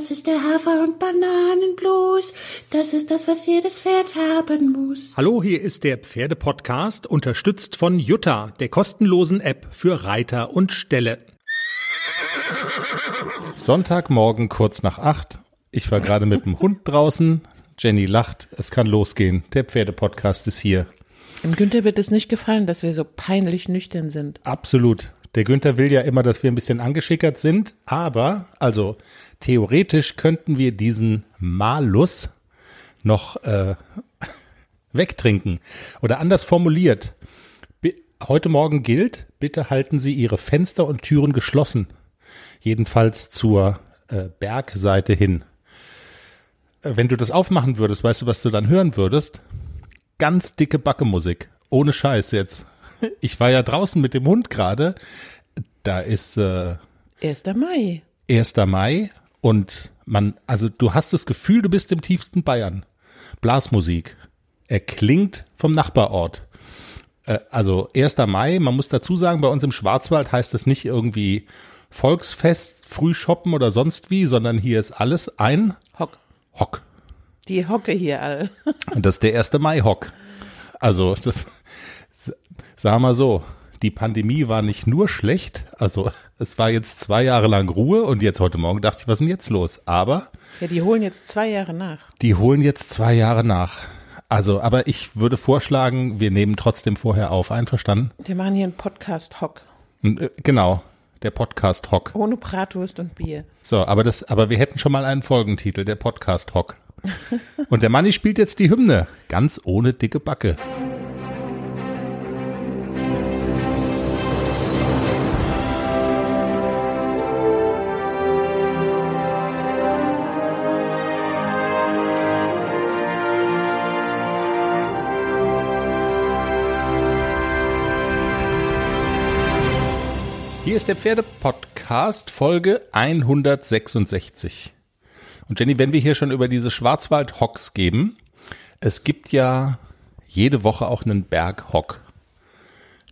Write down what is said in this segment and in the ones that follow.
Das ist der Hafer- und Bananenblues. Das ist das, was jedes Pferd haben muss. Hallo, hier ist der Pferdepodcast, unterstützt von Jutta, der kostenlosen App für Reiter und Ställe. Sonntagmorgen kurz nach acht. Ich war gerade mit dem Hund draußen. Jenny lacht. Es kann losgehen. Der Pferdepodcast ist hier. Dem Günther wird es nicht gefallen, dass wir so peinlich nüchtern sind. Absolut. Der Günther will ja immer, dass wir ein bisschen angeschickert sind, aber also theoretisch könnten wir diesen Malus noch äh, wegtrinken. Oder anders formuliert, heute Morgen gilt, bitte halten Sie Ihre Fenster und Türen geschlossen. Jedenfalls zur äh, Bergseite hin. Äh, wenn du das aufmachen würdest, weißt du, was du dann hören würdest? Ganz dicke Backemusik. Ohne Scheiß jetzt ich war ja draußen mit dem Hund gerade. Da ist äh, 1. Mai. 1. Mai und man, also du hast das Gefühl, du bist im tiefsten Bayern. Blasmusik. Er klingt vom Nachbarort. Äh, also 1. Mai, man muss dazu sagen, bei uns im Schwarzwald heißt es nicht irgendwie Volksfest, Frühshoppen oder sonst wie, sondern hier ist alles ein Hock. Hock. Die Hocke hier all. Und das ist der 1. Mai Hock. Also das Sag mal so, die Pandemie war nicht nur schlecht, also es war jetzt zwei Jahre lang Ruhe und jetzt heute Morgen dachte ich, was ist denn jetzt los? Aber. Ja, die holen jetzt zwei Jahre nach. Die holen jetzt zwei Jahre nach. Also, aber ich würde vorschlagen, wir nehmen trotzdem vorher auf. Einverstanden? Wir machen hier einen Podcast-Hock. Äh, genau, der Podcast-Hock. Ohne Bratwurst und Bier. So, aber das, aber wir hätten schon mal einen Folgentitel, der Podcast-Hock. und der Manni spielt jetzt die Hymne, ganz ohne dicke Backe. Ist der Pferdepodcast, Folge 166. Und Jenny, wenn wir hier schon über diese Schwarzwald-Hocks geben, es gibt ja jede Woche auch einen Berghock.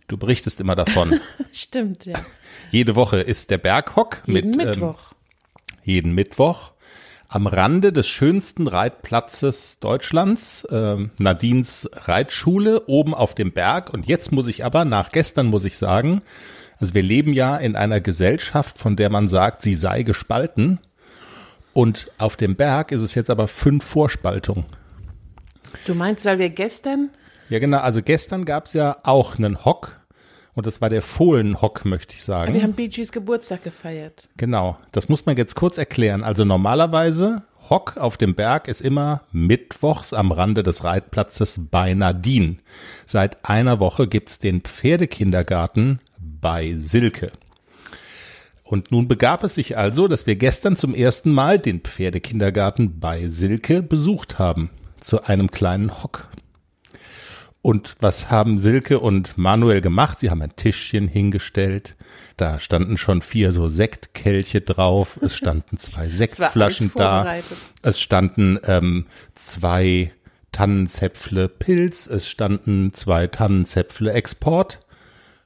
Du berichtest immer davon. Stimmt, ja. Jede Woche ist der Berghock jeden mit Mittwoch. Ähm, jeden Mittwoch am Rande des schönsten Reitplatzes Deutschlands, äh, Nadines Reitschule, oben auf dem Berg. Und jetzt muss ich aber, nach gestern muss ich sagen, also wir leben ja in einer Gesellschaft, von der man sagt, sie sei gespalten. Und auf dem Berg ist es jetzt aber fünf Vorspaltungen. Du meinst, weil wir gestern? Ja, genau. Also gestern gab es ja auch einen Hock. Und das war der Fohlenhock, möchte ich sagen. Wir haben Bee Gees Geburtstag gefeiert. Genau. Das muss man jetzt kurz erklären. Also normalerweise Hock auf dem Berg ist immer mittwochs am Rande des Reitplatzes bei Nadine. Seit einer Woche gibt's den Pferdekindergarten bei Silke. Und nun begab es sich also, dass wir gestern zum ersten Mal den Pferdekindergarten bei Silke besucht haben, zu einem kleinen Hock. Und was haben Silke und Manuel gemacht? Sie haben ein Tischchen hingestellt. Da standen schon vier so Sektkelche drauf. Es standen zwei Sektflaschen da. Es standen ähm, zwei Tannenzäpfle Pilz. Es standen zwei Tannenzäpfle Export.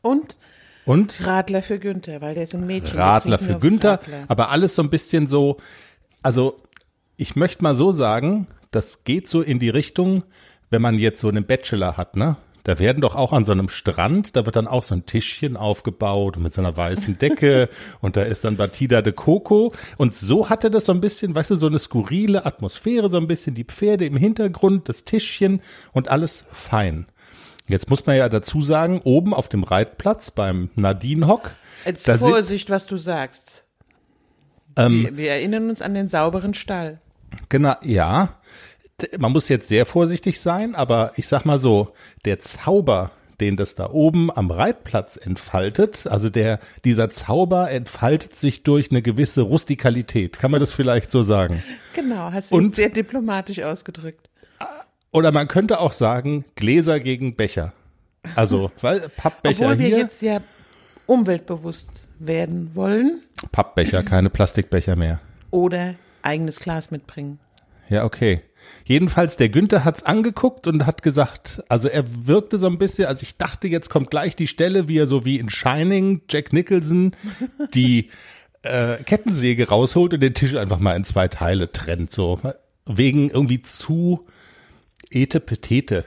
Und und? Radler für Günther, weil der ist ein Mädchen. Radler für Günther, Radler. aber alles so ein bisschen so, also ich möchte mal so sagen, das geht so in die Richtung, wenn man jetzt so einen Bachelor hat, ne? Da werden doch auch an so einem Strand, da wird dann auch so ein Tischchen aufgebaut mit so einer weißen Decke und da ist dann Batida de Coco und so hatte das so ein bisschen, weißt du, so eine skurrile Atmosphäre, so ein bisschen die Pferde im Hintergrund, das Tischchen und alles fein. Jetzt muss man ja dazu sagen, oben auf dem Reitplatz beim Nadine Hock. Jetzt Vorsicht, was du sagst. Ähm, wir, wir erinnern uns an den sauberen Stall. Genau, ja. Man muss jetzt sehr vorsichtig sein, aber ich sag mal so, der Zauber, den das da oben am Reitplatz entfaltet, also der, dieser Zauber entfaltet sich durch eine gewisse Rustikalität. Kann man das vielleicht so sagen? Genau, hast du sehr diplomatisch ausgedrückt. Oder man könnte auch sagen, Gläser gegen Becher. Also, weil Pappbecher Obwohl wir hier. jetzt ja umweltbewusst werden wollen. Pappbecher, keine Plastikbecher mehr. Oder eigenes Glas mitbringen. Ja, okay. Jedenfalls, der Günther hat's angeguckt und hat gesagt, also er wirkte so ein bisschen, also ich dachte, jetzt kommt gleich die Stelle, wie er so wie in Shining, Jack Nicholson, die äh, Kettensäge rausholt und den Tisch einfach mal in zwei Teile trennt, so wegen irgendwie zu Etepetete.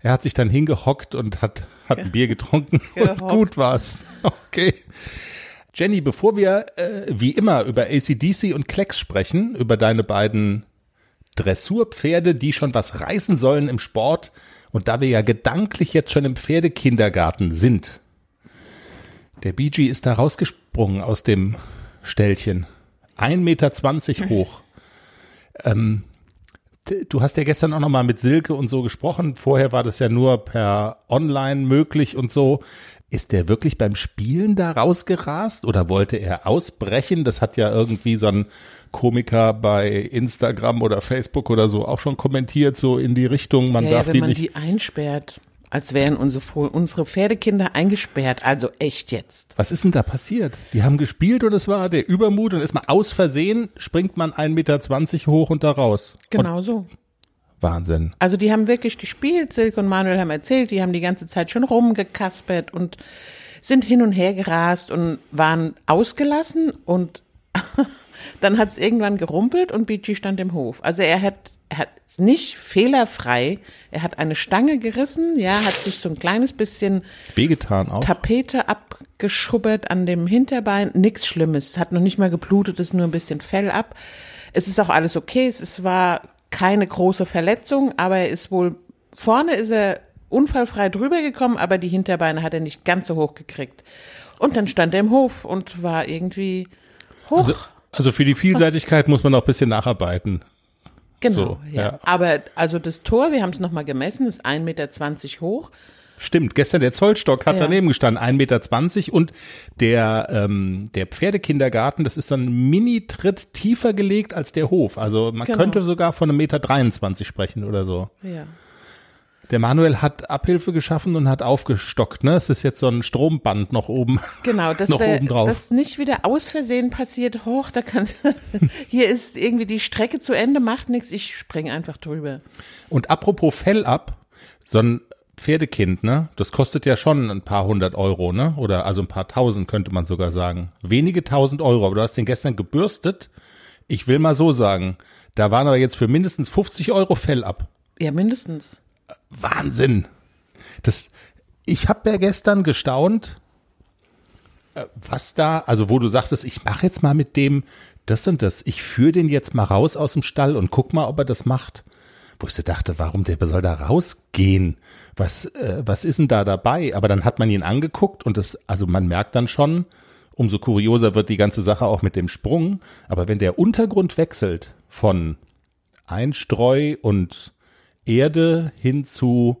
Er hat sich dann hingehockt und hat, hat ein Bier getrunken und gut war's. Okay. Jenny, bevor wir äh, wie immer über ACDC und Klecks sprechen, über deine beiden Dressurpferde, die schon was reißen sollen im Sport, und da wir ja gedanklich jetzt schon im Pferdekindergarten sind, der BG ist da rausgesprungen aus dem Ställchen. 1,20 Meter hoch. Ähm, du hast ja gestern auch noch mal mit Silke und so gesprochen. Vorher war das ja nur per Online möglich und so. Ist der wirklich beim Spielen da rausgerast oder wollte er ausbrechen? Das hat ja irgendwie so ein Komiker bei Instagram oder Facebook oder so auch schon kommentiert, so in die Richtung, man Ja, ja, darf wenn die man nicht. die einsperrt, als wären unsere, Pferdekinder eingesperrt. Also echt jetzt. Was ist denn da passiert? Die haben gespielt und es war der Übermut und ist mal aus Versehen, springt man 1,20 Meter hoch und da raus. Genau so. Und Wahnsinn. Also die haben wirklich gespielt. Silke und Manuel haben erzählt, die haben die ganze Zeit schon rumgekaspert und sind hin und her gerast und waren ausgelassen und dann hat es irgendwann gerumpelt und BG stand im Hof. Also er hat, er hat nicht fehlerfrei, er hat eine Stange gerissen, ja, hat sich so ein kleines bisschen Wehgetan auch. Tapete abgeschubbert an dem Hinterbein. Nix Schlimmes. Hat noch nicht mal geblutet, ist nur ein bisschen Fell ab. Es ist auch alles okay. Es war keine große Verletzung, aber er ist wohl, vorne ist er unfallfrei drüber gekommen, aber die Hinterbeine hat er nicht ganz so hoch gekriegt. Und dann stand er im Hof und war irgendwie hoch. Also, also für die Vielseitigkeit muss man noch ein bisschen nacharbeiten. genau, so, ja. ja. Aber also das Tor, wir haben es nochmal gemessen, ist 1,20 Meter hoch. Stimmt, gestern der Zollstock hat Ja. daneben gestanden, 1,20 Meter und der, ähm, der Pferdekindergarten, das ist so ein Mini-Tritt tiefer gelegt als der Hof. Also man Genau. könnte sogar von einem Meter 23 sprechen oder so. Ja. Der Manuel hat Abhilfe geschaffen und hat aufgestockt, ne? Es ist jetzt so ein Stromband noch oben. Genau, dass Noch der, oben drauf. das nicht wieder aus Versehen passiert, hoch, da kann, hier ist irgendwie die Strecke zu Ende, macht nichts, ich spring einfach drüber. Und apropos Fell ab, so ein Pferdekind, ne? Das kostet ja schon ein paar hundert Euro, ne? Oder also ein paar tausend könnte man sogar sagen. Wenige tausend Euro, aber du hast den gestern gebürstet. Ich will mal so sagen, da waren aber jetzt für mindestens 50 Euro Fell ab. Ja, mindestens. Wahnsinn. Das, ich habe ja gestern gestaunt, äh, was da, also wo du sagtest, ich mache jetzt mal mit dem das und das. Ich führe den jetzt mal raus aus dem Stall und guck mal, ob er das macht. Wo ich so dachte, warum der soll da rausgehen? Was, äh, was ist denn da dabei? Aber dann hat man ihn angeguckt und das, also man merkt dann schon, umso kurioser wird die ganze Sache auch mit dem Sprung. Aber wenn der Untergrund wechselt von Einstreu und Erde hin zu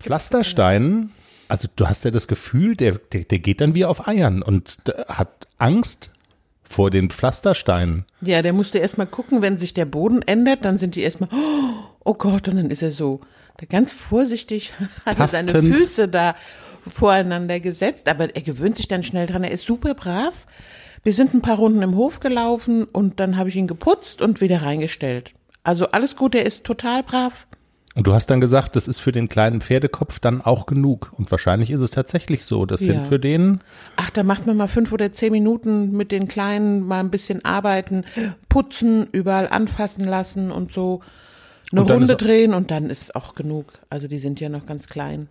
Pflastersteinen, also du hast ja das Gefühl, der, der, der geht dann wie auf Eiern und hat Angst vor den Pflastersteinen. Ja, der musste erst mal gucken, wenn sich der Boden ändert, dann sind die erstmal, oh Gott, und dann ist er so, ganz vorsichtig hat er seine. Füße da voreinander gesetzt, aber er gewöhnt sich dann schnell dran, er ist super brav. Wir sind ein paar Runden im Hof gelaufen und dann habe ich ihn geputzt und wieder reingestellt. Also alles gut, er ist total brav. Und du hast dann gesagt, das ist für den kleinen Pferdekopf dann auch genug. Und wahrscheinlich ist es tatsächlich so. Das Ja. sind für den, Ach, da macht man mal fünf oder zehn Minuten mit den Kleinen mal ein bisschen arbeiten, putzen, überall anfassen lassen und so. Eine Und Runde drehen und dann ist auch genug. Also die sind ja noch ganz klein.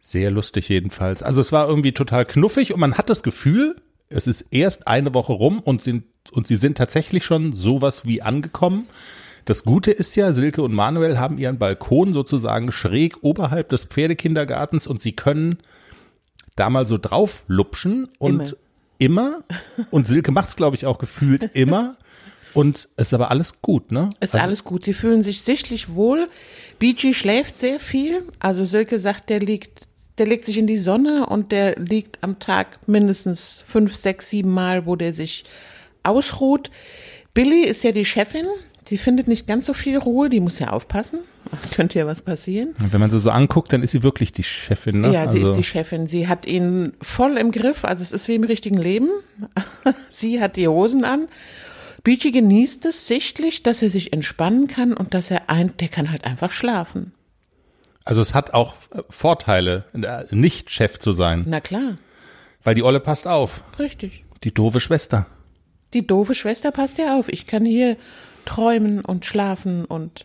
Sehr lustig jedenfalls. Also es war irgendwie total knuffig und man hat das Gefühl, es ist erst eine Woche rum und sind, und sie sind tatsächlich schon sowas wie angekommen. Das Gute ist ja, Silke und Manuel haben ihren Balkon sozusagen schräg oberhalb des Pferdekindergartens und sie können da mal so drauf lupschen und immer, und Silke macht es, glaube ich, auch gefühlt immer. Und es ist aber alles gut, ne? Ist alles gut. Sie fühlen sich sichtlich wohl. BG schläft sehr viel. Also Silke sagt, der liegt, der legt sich in die Sonne und der liegt am Tag mindestens fünf, sechs, sieben Mal, wo der sich ausruht. Billy ist ja die Chefin. Sie findet nicht ganz so viel Ruhe. Die muss ja aufpassen. Könnte ja was passieren. Wenn man sie so anguckt, dann ist sie wirklich die Chefin, ne? Ja, sie also, ist die Chefin. Sie hat ihn voll im Griff. Also es ist wie im richtigen Leben. sie hat die Hosen an. Beachy genießt es sichtlich, dass er sich entspannen kann und dass er ein, der kann halt einfach schlafen. Also es hat auch äh, Vorteile, äh, nicht Chef zu sein. Na klar. Weil die Olle passt auf. Richtig. Die doofe Schwester. Die doofe Schwester passt ja auf. Ich kann hier träumen und schlafen und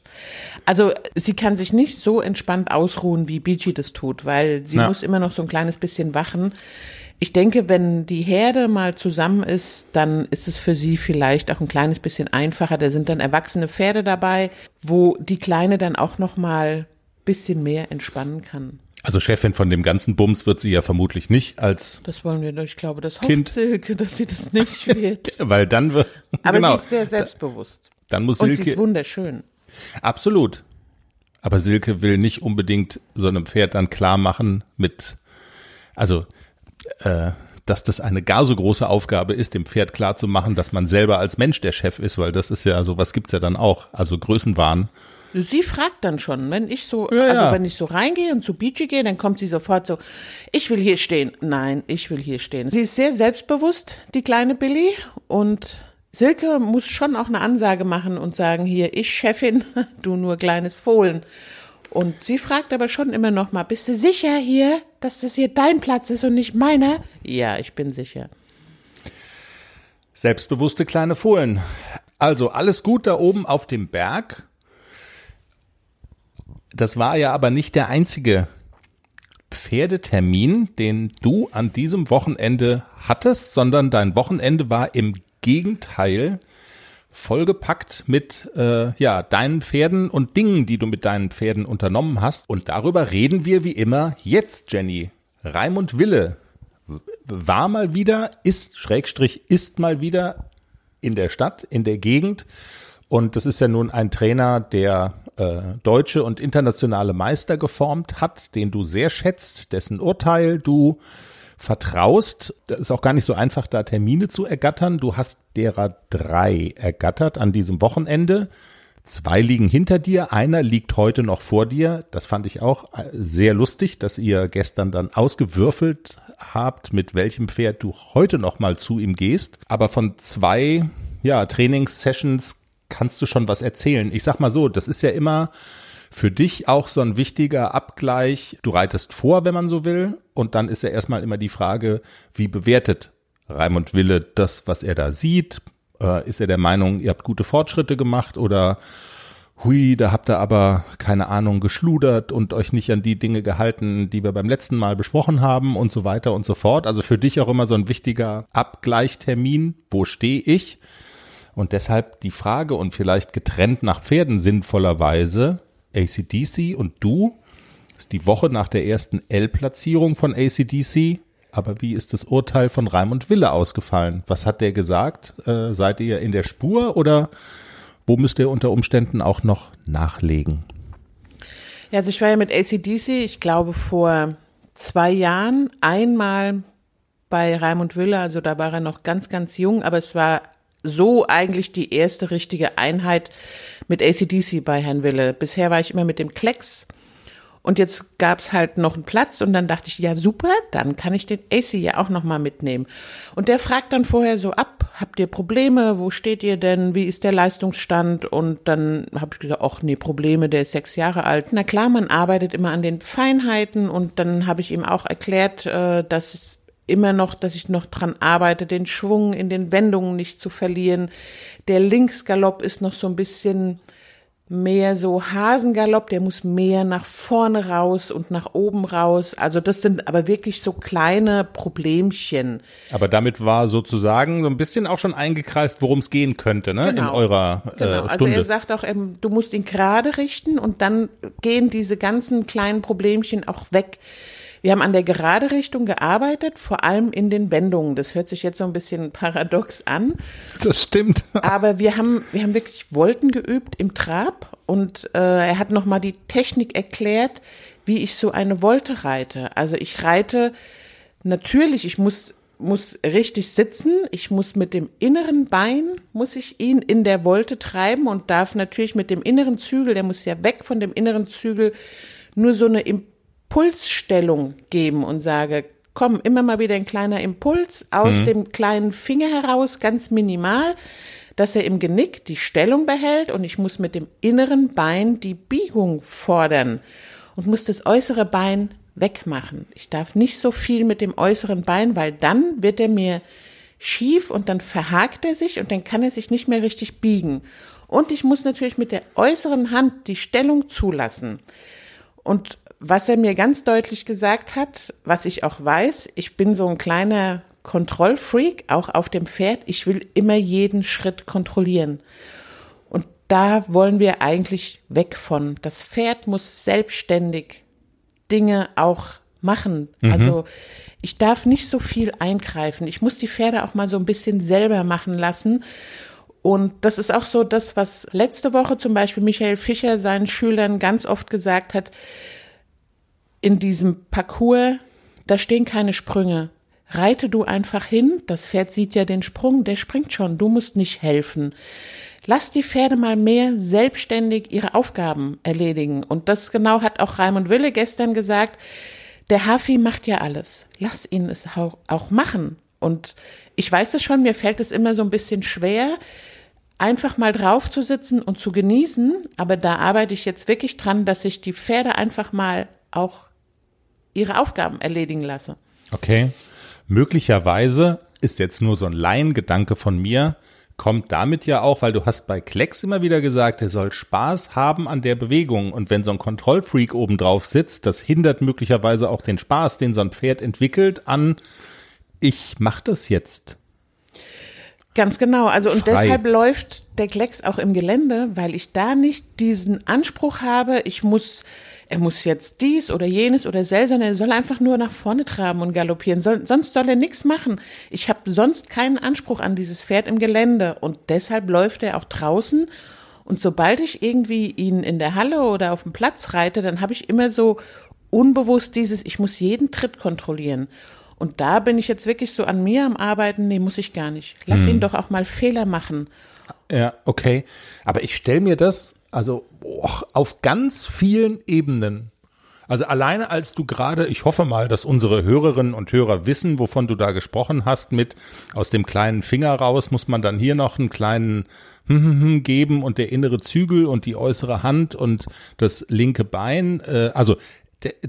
also sie kann sich nicht so entspannt ausruhen, wie Beachy das tut, weil sie Ja. muss immer noch so ein kleines bisschen wachen. Ich denke, wenn die Herde mal zusammen ist, dann ist es für sie vielleicht auch ein kleines bisschen einfacher. Da sind dann erwachsene Pferde dabei, wo die Kleine dann auch noch mal bisschen mehr entspannen kann. Also Chefin von dem ganzen Bums wird sie ja vermutlich nicht als, Das wollen wir, doch. ich glaube, das hofft Kind. Silke, dass sie das nicht wird. weil dann wird, Aber genau, sie ist sehr selbstbewusst. Dann muss Und sie ist Silke, wunderschön. absolut. Aber Silke will nicht unbedingt so einem Pferd dann klar machen mit, also, äh, dass das eine gar so große Aufgabe ist, dem Pferd klar zu machen, dass man selber als Mensch der Chef ist, weil das ist ja, sowas gibt's ja dann auch, also Größenwahn. Sie fragt dann schon, wenn ich so, Ja, also ja. wenn ich so reingehe und zu Beachy gehe, dann kommt sie sofort so, ich will hier stehen. Nein, ich will hier stehen. Sie ist sehr selbstbewusst, die kleine Billy, und Silke muss schon auch eine Ansage machen und sagen, hier, ich Chefin, du nur kleines Fohlen. Und sie fragt aber schon immer noch mal, bist du sicher hier, dass das hier dein Platz ist und nicht meiner? Ja, ich bin sicher. Selbstbewusste kleine Fohlen. Also alles gut da oben auf dem Berg. Das war ja aber nicht der einzige Pferdetermin, den du an diesem Wochenende hattest, sondern dein Wochenende war im Gegenteil vollgepackt mit äh, ja deinen Pferden und Dingen, die du mit deinen Pferden unternommen hast. Und darüber reden wir wie immer jetzt, Jenny. Raimund Wille war mal wieder, ist, Schrägstrich, ist mal wieder in der Stadt, in der Gegend. Und das ist ja nun ein Trainer, der äh, deutsche und internationale Meister geformt hat, den du sehr schätzt, dessen Urteil du vertraust. Das ist auch gar nicht so einfach, da Termine zu ergattern. Du hast derer drei ergattert an diesem Wochenende. Zwei liegen hinter dir, einer liegt heute noch vor dir. Das fand ich auch äh, sehr lustig, dass ihr gestern dann ausgewürfelt habt, mit welchem Pferd du heute noch mal zu ihm gehst. Aber von zwei ja, Trainingssessions kannst du schon was erzählen. Ich sag mal so, das ist ja immer für dich auch so ein wichtiger Abgleich. Du reitest vor, wenn man so will, und dann ist ja erstmal immer die Frage, wie bewertet Raimund Wille das, was er da sieht? Äh, ist er der Meinung, ihr habt gute Fortschritte gemacht oder hui, da habt ihr aber keine Ahnung geschludert und euch nicht an die Dinge gehalten, die wir beim letzten Mal besprochen haben und so weiter und so fort. Also für dich auch immer so ein wichtiger Abgleichtermin. Wo stehe ich? Und deshalb die Frage und vielleicht getrennt nach Pferden sinnvollerweise, ACDC und du, ist die Woche nach der ersten L-Platzierung von ACDC. Aber wie ist das Urteil von Raimund Wille ausgefallen? Was hat der gesagt? Äh, seid ihr in der Spur oder wo müsst ihr unter Umständen auch noch nachlegen? Ja, also ich war ja mit ACDC, ich glaube vor zwei Jahren einmal bei Raimund Wille, also da war er noch ganz, ganz jung, aber es war so eigentlich die erste richtige Einheit mit ACDC bei Herrn Wille. Bisher war ich immer mit dem Klecks und jetzt gab's halt noch einen Platz und dann dachte ich, ja super, dann kann ich den AC ja auch noch mal mitnehmen. Und der fragt dann vorher so ab, habt ihr Probleme, wo steht ihr denn, wie ist der Leistungsstand? Und dann habe ich gesagt, ach nee, Probleme, der ist sechs Jahre alt. Na klar, man arbeitet immer an den Feinheiten und dann habe ich ihm auch erklärt, äh, dass es immer noch, dass ich noch dran arbeite, den Schwung in den Wendungen nicht zu verlieren. Der Linksgalopp ist noch so ein bisschen mehr so Hasengalopp, der muss mehr nach vorne raus und nach oben raus. Also das sind aber wirklich so kleine Problemchen. Aber damit war sozusagen so ein bisschen auch schon eingekreist, worum es gehen könnte, ne? In Genau. eurer Genau, äh, also Stunde. er sagt auch, ähm, du musst ihn gerade richten und dann gehen diese ganzen kleinen Problemchen auch weg. Wir haben an der gerade Richtung gearbeitet, vor allem in den Wendungen. Das hört sich jetzt so ein bisschen paradox an. das stimmt. Aber wir haben, wir haben wirklich Volten geübt im Trab und äh, er hat nochmal die Technik erklärt, wie ich so eine Volte reite. Also ich reite natürlich, ich muss, muss richtig sitzen, ich muss mit dem inneren Bein, muss ich ihn in der Volte treiben und darf natürlich mit dem inneren Zügel, der muss ja weg von dem inneren Zügel, nur so eine Impulsstellung geben und sage, komm, immer mal wieder ein kleiner Impuls aus dem kleinen Finger heraus, ganz minimal, dass er im Genick die Stellung behält und ich muss mit dem inneren Bein die Biegung fordern und muss das äußere Bein wegmachen. Ich darf nicht so viel mit dem äußeren Bein, weil dann wird er mir schief und dann verhakt er sich und dann kann er sich nicht mehr richtig biegen. Und ich muss natürlich mit der äußeren Hand die Stellung zulassen. Und was er mir ganz deutlich gesagt hat, was ich auch weiß, ich bin so ein kleiner Kontrollfreak, auch auf dem Pferd. Ich will immer jeden Schritt kontrollieren. Und da wollen wir eigentlich weg von. Das Pferd muss selbstständig Dinge auch machen. Mhm. Also ich darf nicht so viel eingreifen. Ich muss die Pferde auch mal so ein bisschen selber machen lassen. Und das ist auch so das, was letzte Woche zum Beispiel Michael Fischer seinen Schülern ganz oft gesagt hat. In diesem Parcours, da stehen keine Sprünge. Reite du einfach hin, das Pferd sieht ja den Sprung, der springt schon, du musst nicht helfen. Lass die Pferde mal mehr selbstständig ihre Aufgaben erledigen. Und das genau hat auch Raimund Wille gestern gesagt. Der Hafi macht ja alles. Lass ihn es auch machen. Und ich weiß es schon, mir fällt es immer so ein bisschen schwer, einfach mal drauf zu sitzen und zu genießen. Aber da arbeite ich jetzt wirklich dran, dass ich die Pferde einfach mal auch ihre Aufgaben erledigen lasse. Okay. Möglicherweise ist jetzt nur so ein Laiengedanke von mir, kommt damit ja auch, weil du hast bei Klecks immer wieder gesagt, er soll Spaß haben an der Bewegung. Und wenn so ein Kontrollfreak oben drauf sitzt, das hindert möglicherweise auch den Spaß, den so ein Pferd entwickelt, an ich mach das jetzt. Ganz genau. Also und Frei. deshalb läuft der Klecks auch im Gelände, weil ich da nicht diesen Anspruch habe, ich muss er muss jetzt dies oder jenes oder sel, sondern er soll einfach nur nach vorne traben und galoppieren. Soll, sonst soll er nichts machen. Ich habe sonst keinen Anspruch an dieses Pferd im Gelände und deshalb läuft er auch draußen. Und sobald ich irgendwie ihn in der Halle oder auf dem Platz reite, dann habe ich immer so unbewusst dieses, ich muss jeden Tritt kontrollieren. Und da bin ich jetzt wirklich so an mir am Arbeiten, nee, muss ich gar nicht. Lass hm. ihn doch auch mal Fehler machen. Ja, okay. Aber ich stelle mir das also boah, auf ganz vielen Ebenen. Also alleine als du gerade, ich hoffe mal, dass unsere Hörerinnen und Hörer wissen, wovon du da gesprochen hast, mit aus dem kleinen Finger raus muss man dann hier noch einen kleinen geben und der innere Zügel und die äußere Hand und das linke Bein. Äh, also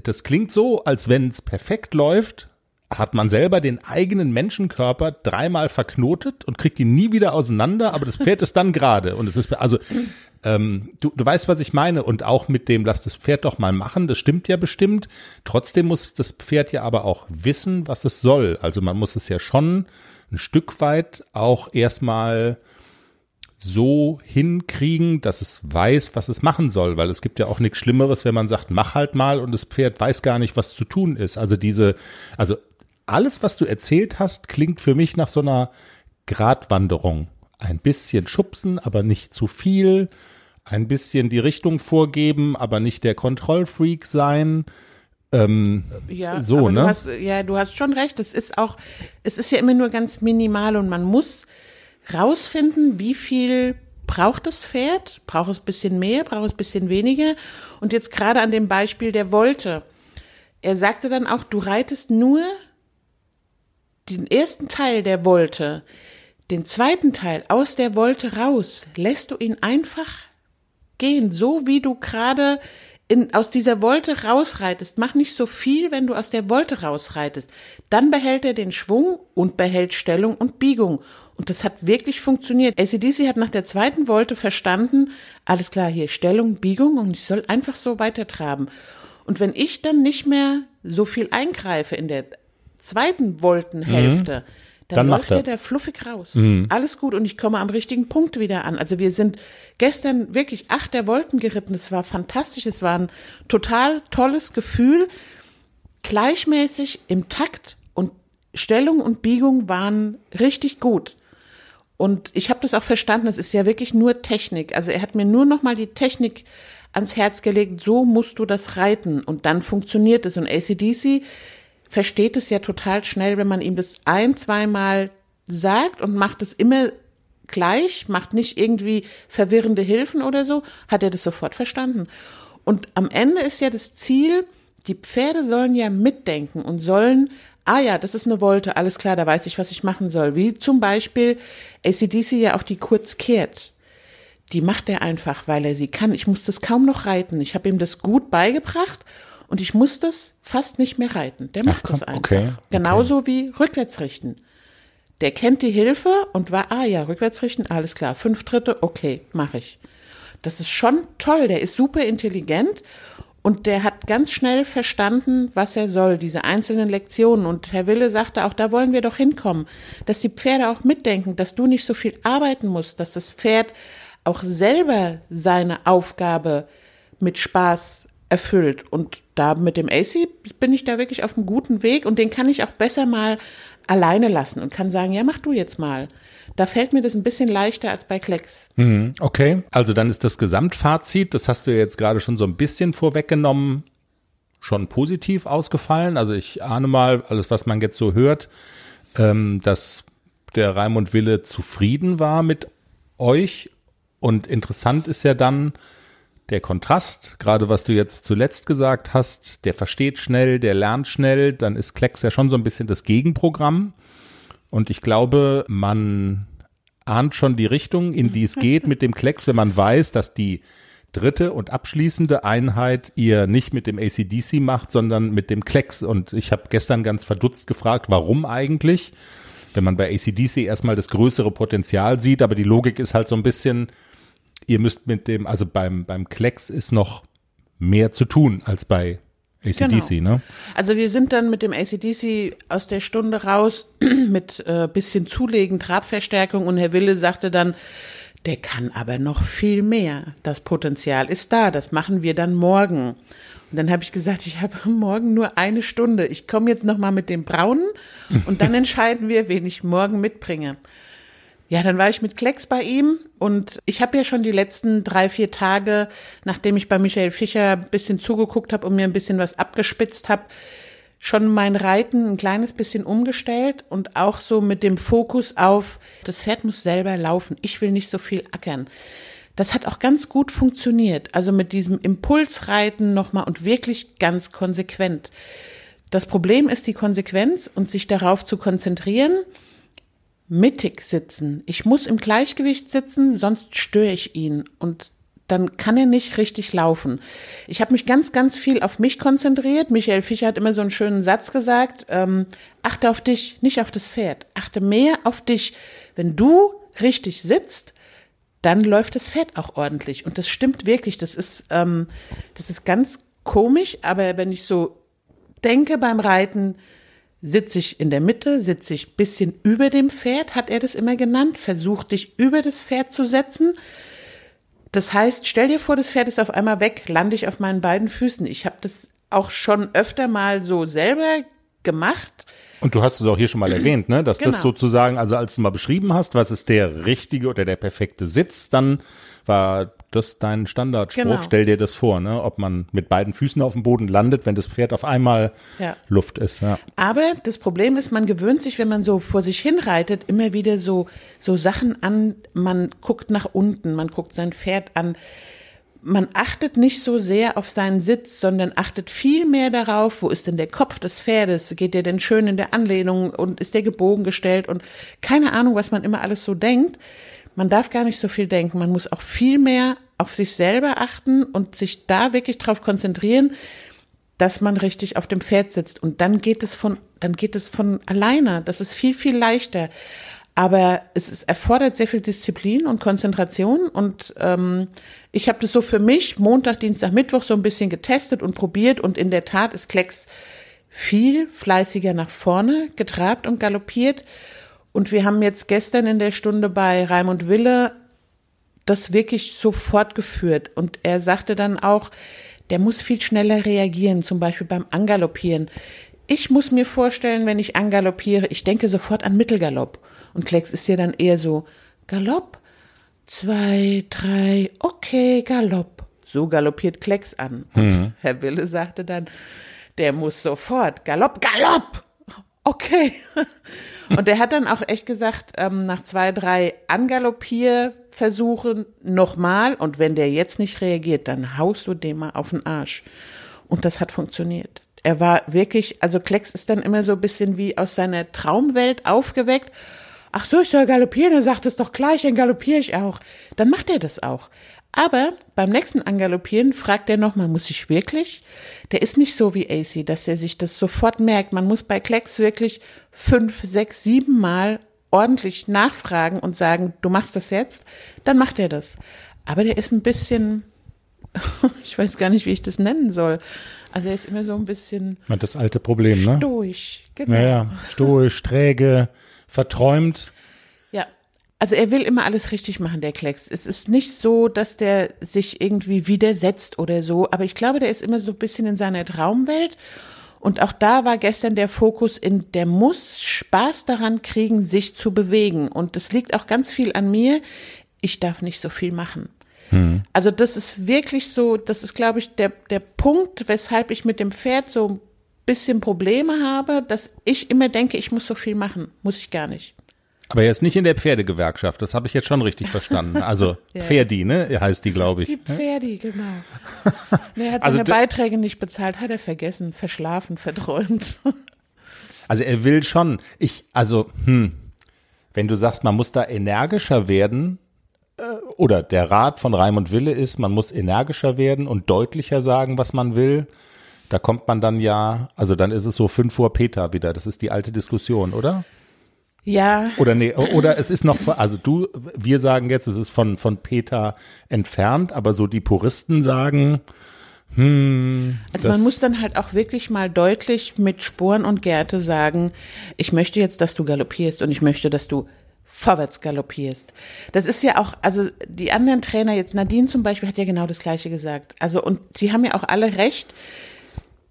das klingt so, als wenn es perfekt läuft, hat man selber den eigenen Menschenkörper dreimal verknotet und kriegt ihn nie wieder auseinander, aber das Pferd ist dann gerade. Und es ist, also, ähm, du, du weißt, was ich meine. Und auch mit dem, lass das Pferd doch mal machen, das stimmt ja bestimmt. Trotzdem muss das Pferd ja aber auch wissen, was es soll. Also man muss es ja schon ein Stück weit auch erstmal so hinkriegen, dass es weiß, was es machen soll, weil es gibt ja auch nichts Schlimmeres, wenn man sagt, mach halt mal und das Pferd weiß gar nicht, was zu tun ist. Also diese, also alles, was du erzählt hast, klingt für mich nach so einer Gratwanderung. Ein bisschen schubsen, aber nicht zu viel. Ein bisschen die Richtung vorgeben, aber nicht der Kontrollfreak sein. Ähm, ja, so, ne? Du hast, ja, du hast schon recht. Es ist auch, es ist ja immer nur ganz minimal und man muss rausfinden, wie viel braucht das Pferd? Braucht es ein bisschen mehr? Braucht es ein bisschen weniger? Und jetzt gerade an dem Beispiel der Wolte. Er sagte dann auch, du reitest nur den ersten Teil der Wolte, den zweiten Teil aus der Wolte raus, lässt du ihn einfach gehen, so wie du gerade aus dieser Wolte rausreitest. Mach nicht so viel, wenn du aus der Wolte rausreitest. Dann behält er den Schwung und behält Stellung und Biegung. Und das hat wirklich funktioniert. ACDC hat nach der zweiten Wolte verstanden, alles klar, hier Stellung, Biegung und ich soll einfach so weitertraben. Und wenn ich dann nicht mehr so viel eingreife in der zweiten Voltenhälfte, mhm. dann, dann läuft er der fluffig raus. Mhm. Alles gut und ich komme am richtigen Punkt wieder an. Also wir sind gestern wirklich acht der Volten geritten. Es war fantastisch. Es war ein total tolles Gefühl. Gleichmäßig im Takt und Stellung und Biegung waren richtig gut. Und ich habe das auch verstanden, es ist ja wirklich nur Technik. Also er hat mir nur noch mal die Technik ans Herz gelegt, so musst du das reiten und dann funktioniert es. Und ACDC versteht es ja total schnell, wenn man ihm das ein, zweimal sagt und macht es immer gleich, macht nicht irgendwie verwirrende Hilfen oder so, hat er das sofort verstanden. Und am Ende ist ja das Ziel, die Pferde sollen ja mitdenken und sollen, ah ja, das ist eine Wolte, alles klar, da weiß ich, was ich machen soll. Wie zum Beispiel ACDC ja auch die kurz kehrt. Die macht er einfach, weil er sie kann. Ich muss das kaum noch reiten. Ich habe ihm das gut beigebracht Und ich muss das fast nicht mehr reiten. Der macht komm, das einfach. okay, okay. Genauso wie rückwärts richten. Der kennt die Hilfe und war, ah ja, rückwärts richten, alles klar. Fünf Dritte, okay, mache ich. Das ist schon toll. Der ist super intelligent und der hat ganz schnell verstanden, was er soll, diese einzelnen Lektionen. Und Herr Wille sagte auch, da wollen wir doch hinkommen, dass die Pferde auch mitdenken, dass du nicht so viel arbeiten musst, dass das Pferd auch selber seine Aufgabe mit Spaß erfüllt. Und da mit dem AC bin ich da wirklich auf einem guten Weg und den kann ich auch besser mal alleine lassen und kann sagen, ja, mach du jetzt mal. Da fällt mir das ein bisschen leichter als bei Klecks. Mhm, okay, also dann ist das Gesamtfazit, das hast du jetzt gerade schon so ein bisschen vorweggenommen, schon positiv ausgefallen. Also ich ahne mal, alles was man jetzt so hört, ähm, dass der Raimund Wille zufrieden war mit euch. Und interessant ist ja dann der Kontrast, gerade was du jetzt zuletzt gesagt hast, der versteht schnell, der lernt schnell, dann ist Klecks ja schon so ein bisschen das Gegenprogramm. Und ich glaube, man ahnt schon die Richtung, in die es geht mit dem Klecks, wenn man weiß, dass die dritte und abschließende Einheit ihr nicht mit dem ACDC macht, sondern mit dem Klecks. Und ich habe gestern ganz verdutzt gefragt, warum eigentlich? Wenn man bei ACDC erstmal das größere Potenzial sieht, aber die Logik ist halt so ein bisschen, ihr müsst mit dem, also beim, beim Klecks ist noch mehr zu tun als bei ACDC, Genau. ne? Also wir sind dann mit dem ACDC aus der Stunde raus mit äh, bisschen Zulegen, Trabverstärkung und Herr Wille sagte dann, der kann aber noch viel mehr. Das Potenzial ist da, das machen wir dann morgen. Und dann habe ich gesagt, ich habe morgen nur eine Stunde. Ich komme jetzt noch mal mit dem Braunen und dann entscheiden wir, wen ich morgen mitbringe. Ja, dann war ich mit Klecks bei ihm und ich habe ja schon die letzten drei, vier Tage, nachdem ich bei Michael Fischer ein bisschen zugeguckt habe und mir ein bisschen was abgespitzt habe, schon mein Reiten ein kleines bisschen umgestellt und auch so mit dem Fokus auf, das Pferd muss selber laufen. Ich will nicht so viel ackern. Das hat auch ganz gut funktioniert. Also mit diesem Impulsreiten nochmal und wirklich ganz konsequent. Das Problem ist die Konsequenz und sich darauf zu konzentrieren, mittig sitzen. Ich muss im Gleichgewicht sitzen, sonst störe ich ihn und dann kann er nicht richtig laufen. Ich habe mich ganz, ganz viel auf mich konzentriert. Michael Fischer hat immer so einen schönen Satz gesagt, ähm, achte auf dich, nicht auf das Pferd. Achte mehr auf dich. Wenn du richtig sitzt, dann läuft das Pferd auch ordentlich. Und das stimmt wirklich. Das ist, ähm, das ist ganz komisch, aber wenn ich so denke beim Reiten, sitze ich in der Mitte, sitze ich bisschen über dem Pferd, hat er das immer genannt, versuch dich über das Pferd zu setzen. Das heißt, stell dir vor, das Pferd ist auf einmal weg, lande ich auf meinen beiden Füßen. Ich habe das auch schon öfter mal so selber gemacht. Und du hast es auch hier schon mal erwähnt, ne? Dass Genau. das sozusagen, also als du mal beschrieben hast, was ist der richtige oder der perfekte Sitz, dann war das dein Standardspruch. Genau. Stell dir das vor, ne? Ob man mit beiden Füßen auf dem Boden landet, wenn das Pferd auf einmal Ja. Luft ist, ja. Aber das Problem ist, man gewöhnt sich, wenn man so vor sich hin reitet, immer wieder so, so Sachen an. Man guckt nach unten, man guckt sein Pferd an. Man achtet nicht so sehr auf seinen Sitz, sondern achtet viel mehr darauf, wo ist denn der Kopf des Pferdes? Geht der denn schön in der Anlehnung und ist der gebogen gestellt? Und keine Ahnung, was man immer alles so denkt. Man darf gar nicht so viel denken. Man muss auch viel mehr auf sich selber achten und sich da wirklich drauf konzentrieren, dass man richtig auf dem Pferd sitzt. Und dann geht es von, dann geht es von alleine. Das ist viel, viel leichter. Aber es ist, erfordert sehr viel Disziplin und Konzentration. Und ähm, ich habe das so für mich Montag, Dienstag, Mittwoch so ein bisschen getestet und probiert. Und in der Tat ist Klecks viel fleißiger nach vorne getrabt und galoppiert. Und wir haben jetzt gestern in der Stunde bei Raimund Wille das wirklich so fortgeführt. Und er sagte dann auch, der muss viel schneller reagieren, zum Beispiel beim Angaloppieren. Ich muss mir vorstellen, wenn ich angaloppiere, ich denke sofort an Mittelgalopp. Und Klecks ist ja dann eher so, Galopp, zwei, drei, okay, Galopp. So galoppiert Klecks an. Und Herr Wille sagte dann, der muss sofort, Galopp, Galopp! Okay. Und er hat dann auch echt gesagt, ähm, nach zwei, drei Angaloppierversuchen nochmal. Und wenn der jetzt nicht reagiert, dann haust du dem mal auf den Arsch. Und das hat funktioniert. Er war wirklich, also Klecks ist dann immer so ein bisschen wie aus seiner Traumwelt aufgeweckt. ach so, ich soll galoppieren, er sagt es doch gleich, dann galoppiere ich auch. Dann macht er das auch. Aber beim nächsten Angaloppieren fragt er nochmal, muss ich wirklich? Der ist nicht so wie AC, dass er sich das sofort merkt. Man muss bei Klecks wirklich fünf, sechs, sieben Mal ordentlich nachfragen und sagen, du machst das jetzt, dann macht er das. Aber der ist ein bisschen, ich weiß gar nicht, wie ich das nennen soll. Also er ist immer so ein bisschen Das alte Problem, ne? stoisch. Genau. Naja, stoisch, träge, verträumt. Also er will immer alles richtig machen, der Klecks. Es ist nicht so, dass der sich irgendwie widersetzt oder so, aber ich glaube, der ist immer so ein bisschen in seiner Traumwelt. Und auch da war gestern der Fokus in, der muss Spaß daran kriegen, sich zu bewegen. Und das liegt auch ganz viel an mir. Ich darf nicht so viel machen. Also das ist wirklich so, das ist, glaube ich, der, der Punkt, weshalb ich mit dem Pferd so ein bisschen Probleme habe, dass ich immer denke, ich muss so viel machen. Muss ich gar nicht. Aber er ist nicht in der Pferdegewerkschaft, das habe ich jetzt schon richtig verstanden. Also Pferdi, ne? Heißt die, glaube Die ich. Pferdi, genau. Nee, er hat Also seine Beiträge nicht bezahlt, hat er vergessen, verschlafen, verträumt. Also er will schon. Ich, also, hm, wenn du sagst, man muss da energischer werden, äh, oder der Rat von Raimund Wille ist, man muss energischer werden und deutlicher sagen, was man will. Da kommt man dann ja, also dann ist es so fünf vor Peter wieder. Das ist die alte Diskussion, oder? Ja, Oder nee, oder es ist noch, also du, wir sagen jetzt, es ist von, von Peter entfernt, aber so die Puristen sagen, hm, also man muss dann halt auch wirklich mal deutlich mit Sporen und Gerte sagen, ich möchte jetzt, dass du galoppierst und ich möchte, dass du vorwärts galoppierst. Das ist ja auch, also die anderen Trainer, jetzt Nadine zum Beispiel, hat ja genau das Gleiche gesagt. Also und sie haben ja auch alle recht.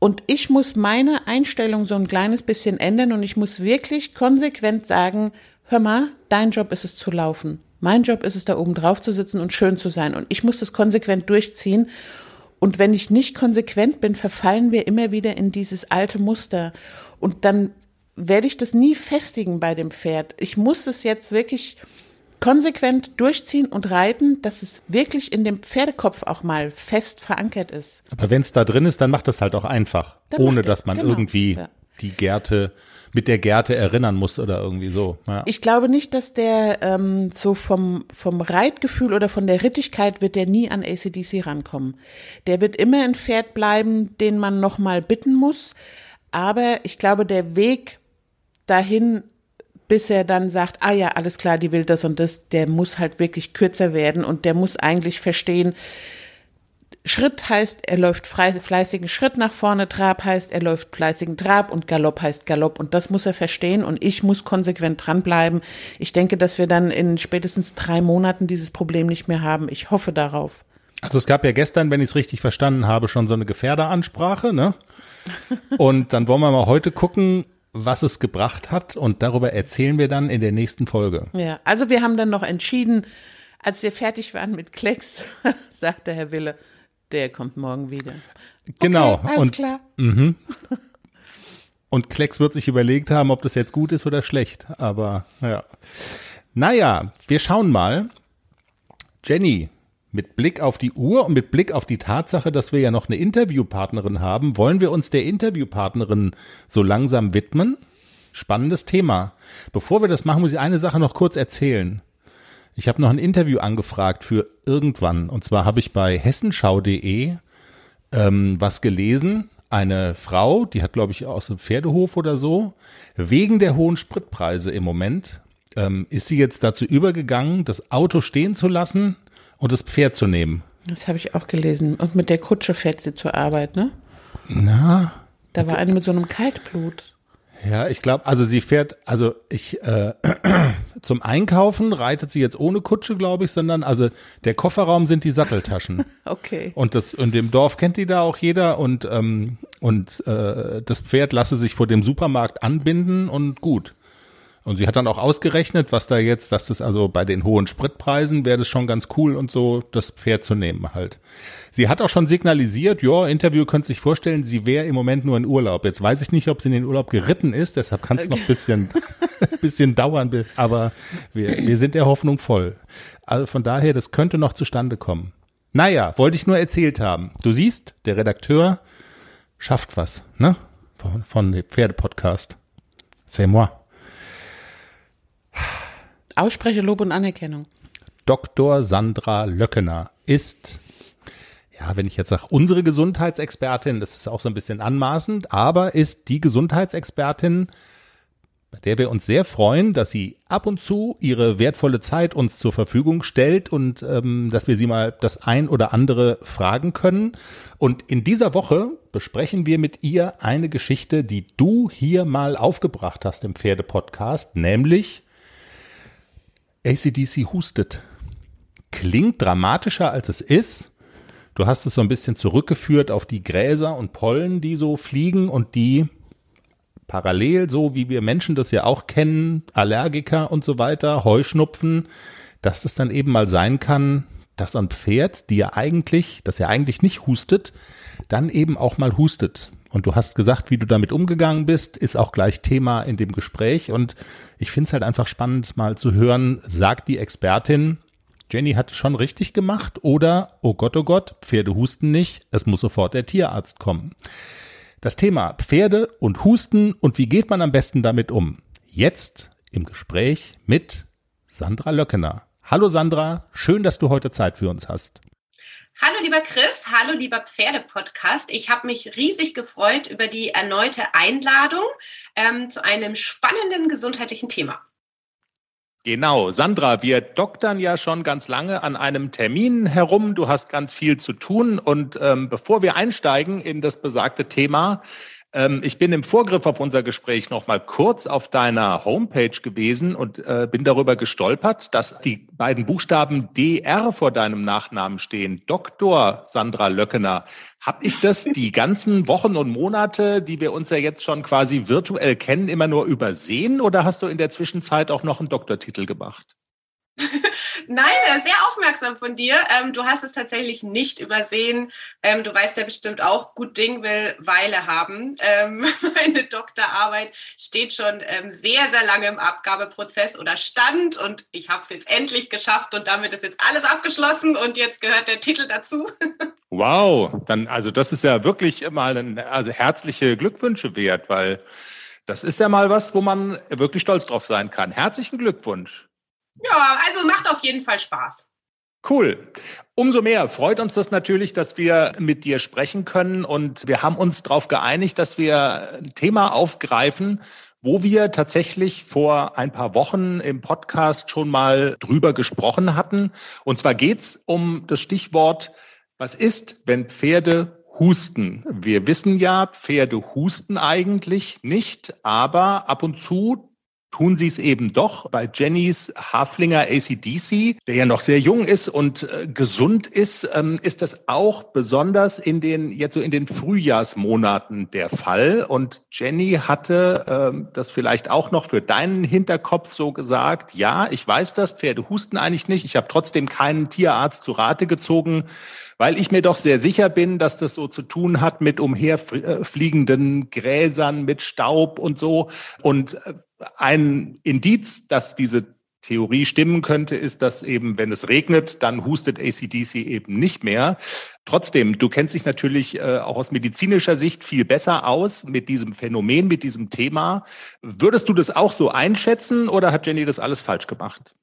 Und ich muss meine Einstellung so ein kleines bisschen ändern und ich muss wirklich konsequent sagen, hör mal, dein Job ist es zu laufen. Mein Job ist es, da oben drauf zu sitzen und schön zu sein. Und ich muss das konsequent durchziehen. Und wenn ich nicht konsequent bin, verfallen wir immer wieder in dieses alte Muster. Und dann werde ich das nie festigen bei dem Pferd. Ich muss es jetzt wirklich konsequent durchziehen und reiten, dass es wirklich in dem Pferdekopf auch mal fest verankert ist. Aber wenn es da drin ist, dann macht das halt auch einfach, Dann ohne dass man genau, irgendwie ja. die Gärte mit der Gärte erinnern muss oder irgendwie so. Ja. Ich glaube nicht, dass der ähm, so vom, vom Reitgefühl oder von der Rittigkeit wird der nie an ACDC rankommen. Der wird immer ein Pferd bleiben, den man nochmal bitten muss. Aber ich glaube, der Weg dahin, bis er dann sagt, ah ja, alles klar, die will das und das, der muss halt wirklich kürzer werden und der muss eigentlich verstehen, Schritt heißt, er läuft fleißigen Schritt nach vorne, Trab heißt, er läuft fleißigen Trab und Galopp heißt Galopp. Und das muss er verstehen und ich muss konsequent dranbleiben. Ich denke, dass wir dann in spätestens drei Monaten dieses Problem nicht mehr haben. Ich hoffe darauf. Also es gab ja gestern, wenn ich es richtig verstanden habe, schon so eine Gefährderansprache, ne? Und dann wollen wir mal heute gucken, was es gebracht hat und darüber erzählen wir dann in der nächsten Folge. Ja, also wir haben dann noch entschieden, als wir fertig waren mit Klecks, sagte Herr Wille, der kommt morgen wieder. Genau. Okay, alles und, klar. und Klecks wird sich überlegt haben, ob das jetzt gut ist oder schlecht. Aber ja. Naja, wir schauen mal. Jenny, mit Blick auf die Uhr und mit Blick auf die Tatsache, dass wir ja noch eine Interviewpartnerin haben, wollen wir uns der Interviewpartnerin so langsam widmen? Spannendes Thema. Bevor wir das machen, muss ich eine Sache noch kurz erzählen. Ich habe noch ein Interview angefragt für irgendwann. Und zwar habe ich bei hessenschau.de ähm, was gelesen. Eine Frau, die hat, glaube ich, aus dem Pferdehof oder so, wegen der hohen Spritpreise im Moment, ähm, ist sie jetzt dazu übergegangen, das Auto stehen zu lassen und das Pferd zu nehmen. Das habe ich auch gelesen. Und mit der Kutsche fährt sie zur Arbeit, ne? Na, Da war eine mit so einem Kaltblut. Ja, ich glaube, also sie fährt, also ich äh, zum Einkaufen reitet sie jetzt ohne Kutsche, glaube ich, sondern also der Kofferraum sind die Satteltaschen. Okay. Und das in dem Dorf kennt die da auch jeder und ähm, und äh, das Pferd lasse sich vor dem Supermarkt anbinden und gut. Und sie hat dann auch ausgerechnet, was da jetzt, dass das also bei den hohen Spritpreisen wäre das schon ganz cool und so, das Pferd zu nehmen halt. Sie hat auch schon signalisiert, ja, Interview könnte sich vorstellen, sie wäre im Moment nur in Urlaub. Jetzt weiß ich nicht, ob sie in den Urlaub geritten ist, deshalb kann es noch ein bisschen, bisschen dauern, aber wir, wir sind der Hoffnung voll. Also von daher, das könnte noch zustande kommen. Naja, wollte ich nur erzählt haben. Du siehst, der Redakteur schafft was, ne? Von, von dem Pferdepodcast. C'est moi. Ausspreche Lob und Anerkennung. Dr. Sandra Löckener ist, ja, wenn ich jetzt sage, unsere Gesundheitsexpertin, das ist auch so ein bisschen anmaßend, aber ist die Gesundheitsexpertin, bei der wir uns sehr freuen, dass sie ab und zu ihre wertvolle Zeit uns zur Verfügung stellt und ähm, dass wir sie mal das ein oder andere fragen können. Und in dieser Woche besprechen wir mit ihr eine Geschichte, die du hier mal aufgebracht hast im Pferdepodcast, nämlich ACDC hustet. Klingt dramatischer als es ist. Du hast es so ein bisschen zurückgeführt auf die Gräser und Pollen, die so fliegen und die parallel, so wie wir Menschen das ja auch kennen, Allergiker und so weiter, Heuschnupfen, dass es dann eben mal sein kann, dass ein Pferd, die ja eigentlich, das ja eigentlich nicht hustet, dann eben auch mal hustet. Und du hast gesagt, wie du damit umgegangen bist, ist auch gleich Thema in dem Gespräch. Und ich finde es halt einfach spannend, mal zu hören, sagt die Expertin, Jenny hat schon richtig gemacht oder, oh Gott, oh Gott, Pferde husten nicht, es muss sofort der Tierarzt kommen. Das Thema Pferde und Husten und wie geht man am besten damit um? Jetzt im Gespräch mit Sandra Löckener. Hallo Sandra, schön, dass du heute Zeit für uns hast. Hallo lieber Chris, hallo lieber Pferdepodcast. Ich habe mich riesig gefreut über die erneute Einladung ähm, zu einem spannenden gesundheitlichen Thema. Genau, Sandra, wir doktern ja schon ganz lange an einem Termin herum. Du hast ganz viel zu tun. Und ähm, bevor wir einsteigen in das besagte Thema, ich bin im Vorgriff auf unser Gespräch noch mal kurz auf deiner Homepage gewesen und äh, bin darüber gestolpert, dass die beiden Buchstaben DR vor deinem Nachnamen stehen. Dr. Sandra Löckener. Hab ich das die ganzen Wochen und Monate, die wir uns ja jetzt schon quasi virtuell kennen, immer nur übersehen oder hast du in der Zwischenzeit auch noch einen Doktortitel gemacht? Nein, sehr aufmerksam von dir. Ähm, du hast es tatsächlich nicht übersehen. Ähm, du weißt ja bestimmt auch, gut Ding will Weile haben. Ähm, meine Doktorarbeit steht schon ähm, sehr, sehr lange im Abgabeprozess oder stand und ich habe es jetzt endlich geschafft und damit ist jetzt alles abgeschlossen und jetzt gehört der Titel dazu. wow, dann also das ist ja wirklich mal ein, also herzliche Glückwünsche wert, weil das ist ja mal was, wo man wirklich stolz drauf sein kann. Herzlichen Glückwunsch. Ja, also macht auf jeden Fall Spaß. Cool. Umso mehr freut uns das natürlich, dass wir mit dir sprechen können. Und wir haben uns darauf geeinigt, dass wir ein Thema aufgreifen, wo wir tatsächlich vor ein paar Wochen im Podcast schon mal drüber gesprochen hatten. Und zwar geht's um das Stichwort, was ist, wenn Pferde husten? Wir wissen ja, Pferde husten eigentlich nicht, aber ab und zu tun sie es eben doch. Bei Jennys Haflinger ACDC, der ja noch sehr jung ist und äh, gesund ist, ähm, ist das auch besonders in den, jetzt so in den Frühjahrsmonaten der Fall. Und Jenny hatte ähm, das vielleicht auch noch für deinen Hinterkopf so gesagt, ja, ich weiß das, Pferde husten eigentlich nicht. Ich habe trotzdem keinen Tierarzt zu Rate gezogen weil ich mir doch sehr sicher bin, dass das so zu tun hat mit umherfliegenden Gräsern, mit Staub und so. Und äh, ein Indiz, dass diese Theorie stimmen könnte, ist, dass eben, wenn es regnet, dann hustet ACDC eben nicht mehr. Trotzdem, du kennst dich natürlich äh, auch aus medizinischer Sicht viel besser aus mit diesem Phänomen, mit diesem Thema. Würdest du das auch so einschätzen oder hat Jenny das alles falsch gemacht?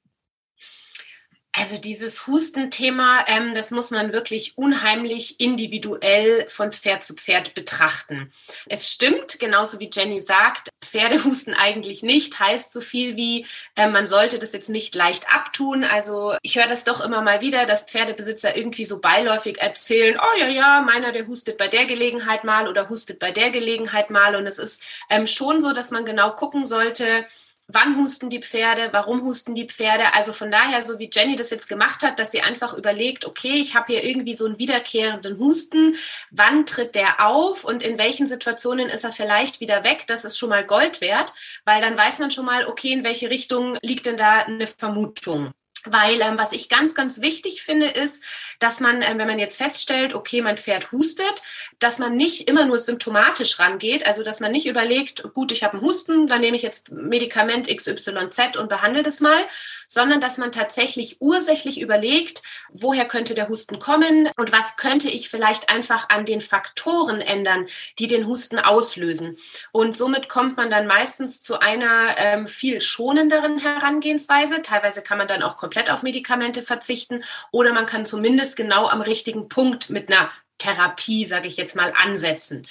Also dieses Hustenthema, ähm, das muss man wirklich unheimlich individuell von Pferd zu Pferd betrachten. Es stimmt, genauso wie Jenny sagt, Pferde husten eigentlich nicht, heißt so viel wie, äh, man sollte das jetzt nicht leicht abtun. Also ich höre das doch immer mal wieder, dass Pferdebesitzer irgendwie so beiläufig erzählen, oh ja, ja, meiner, der hustet bei der Gelegenheit mal oder hustet bei der Gelegenheit mal. Und es ist ähm, schon so, dass man genau gucken sollte, wann husten die Pferde, warum husten die Pferde. Also von daher, so wie Jenny das jetzt gemacht hat, dass sie einfach überlegt, okay, ich habe hier irgendwie so einen wiederkehrenden Husten, wann tritt der auf und in welchen Situationen ist er vielleicht wieder weg, das ist schon mal Gold wert, weil dann weiß man schon mal, okay, in welche Richtung liegt denn da eine Vermutung. Weil ähm, was ich ganz, ganz wichtig finde, ist, dass man, ähm, wenn man jetzt feststellt, okay, mein Pferd hustet, dass man nicht immer nur symptomatisch rangeht, also dass man nicht überlegt, gut, ich habe einen Husten, dann nehme ich jetzt Medikament XYZ und behandle das mal, sondern dass man tatsächlich ursächlich überlegt, woher könnte der Husten kommen und was könnte ich vielleicht einfach an den Faktoren ändern, die den Husten auslösen. Und somit kommt man dann meistens zu einer ähm, viel schonenderen Herangehensweise. Teilweise kann man dann auch komplett auf Medikamente verzichten oder man kann zumindest genau am richtigen Punkt mit einer Therapie, sage ich jetzt mal, ansetzen.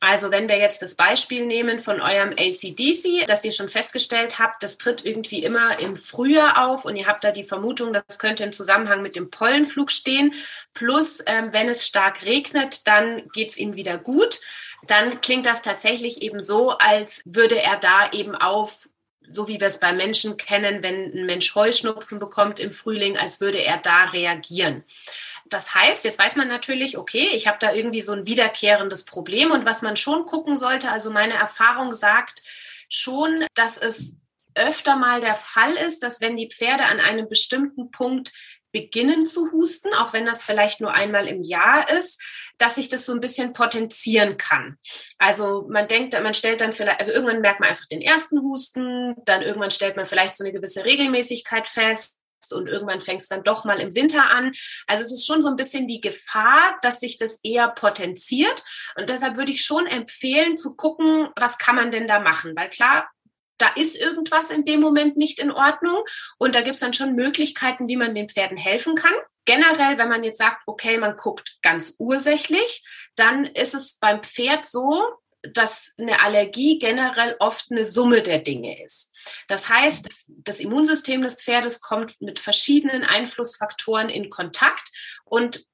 Also wenn wir jetzt das Beispiel nehmen von eurem ACDC, dass ihr schon festgestellt habt, das tritt irgendwie immer im Frühjahr auf und ihr habt da die Vermutung, das könnte im Zusammenhang mit dem Pollenflug stehen. Plus, ähm, wenn es stark regnet, dann geht es ihm wieder gut. Dann klingt das tatsächlich eben so, als würde er da eben auf so wie wir es bei Menschen kennen, wenn ein Mensch Heuschnupfen bekommt im Frühling, als würde er da reagieren. Das heißt, jetzt weiß man natürlich, okay, ich habe da irgendwie so ein wiederkehrendes Problem und was man schon gucken sollte, also meine Erfahrung sagt schon, dass es öfter mal der Fall ist, dass wenn die Pferde an einem bestimmten Punkt beginnen zu husten, auch wenn das vielleicht nur einmal im Jahr ist, dass sich das so ein bisschen potenzieren kann. Also man denkt, man stellt dann vielleicht, also irgendwann merkt man einfach den ersten Husten, dann irgendwann stellt man vielleicht so eine gewisse Regelmäßigkeit fest und irgendwann fängt es dann doch mal im Winter an. Also es ist schon so ein bisschen die Gefahr, dass sich das eher potenziert. Und deshalb würde ich schon empfehlen zu gucken, was kann man denn da machen? Weil klar, da ist irgendwas in dem Moment nicht in Ordnung. Und da gibt es dann schon Möglichkeiten, wie man den Pferden helfen kann. Generell, wenn man jetzt sagt, okay, man guckt ganz ursächlich, dann ist es beim Pferd so, dass eine Allergie generell oft eine Summe der Dinge ist. Das heißt, das Immunsystem des Pferdes kommt mit verschiedenen Einflussfaktoren in Kontakt und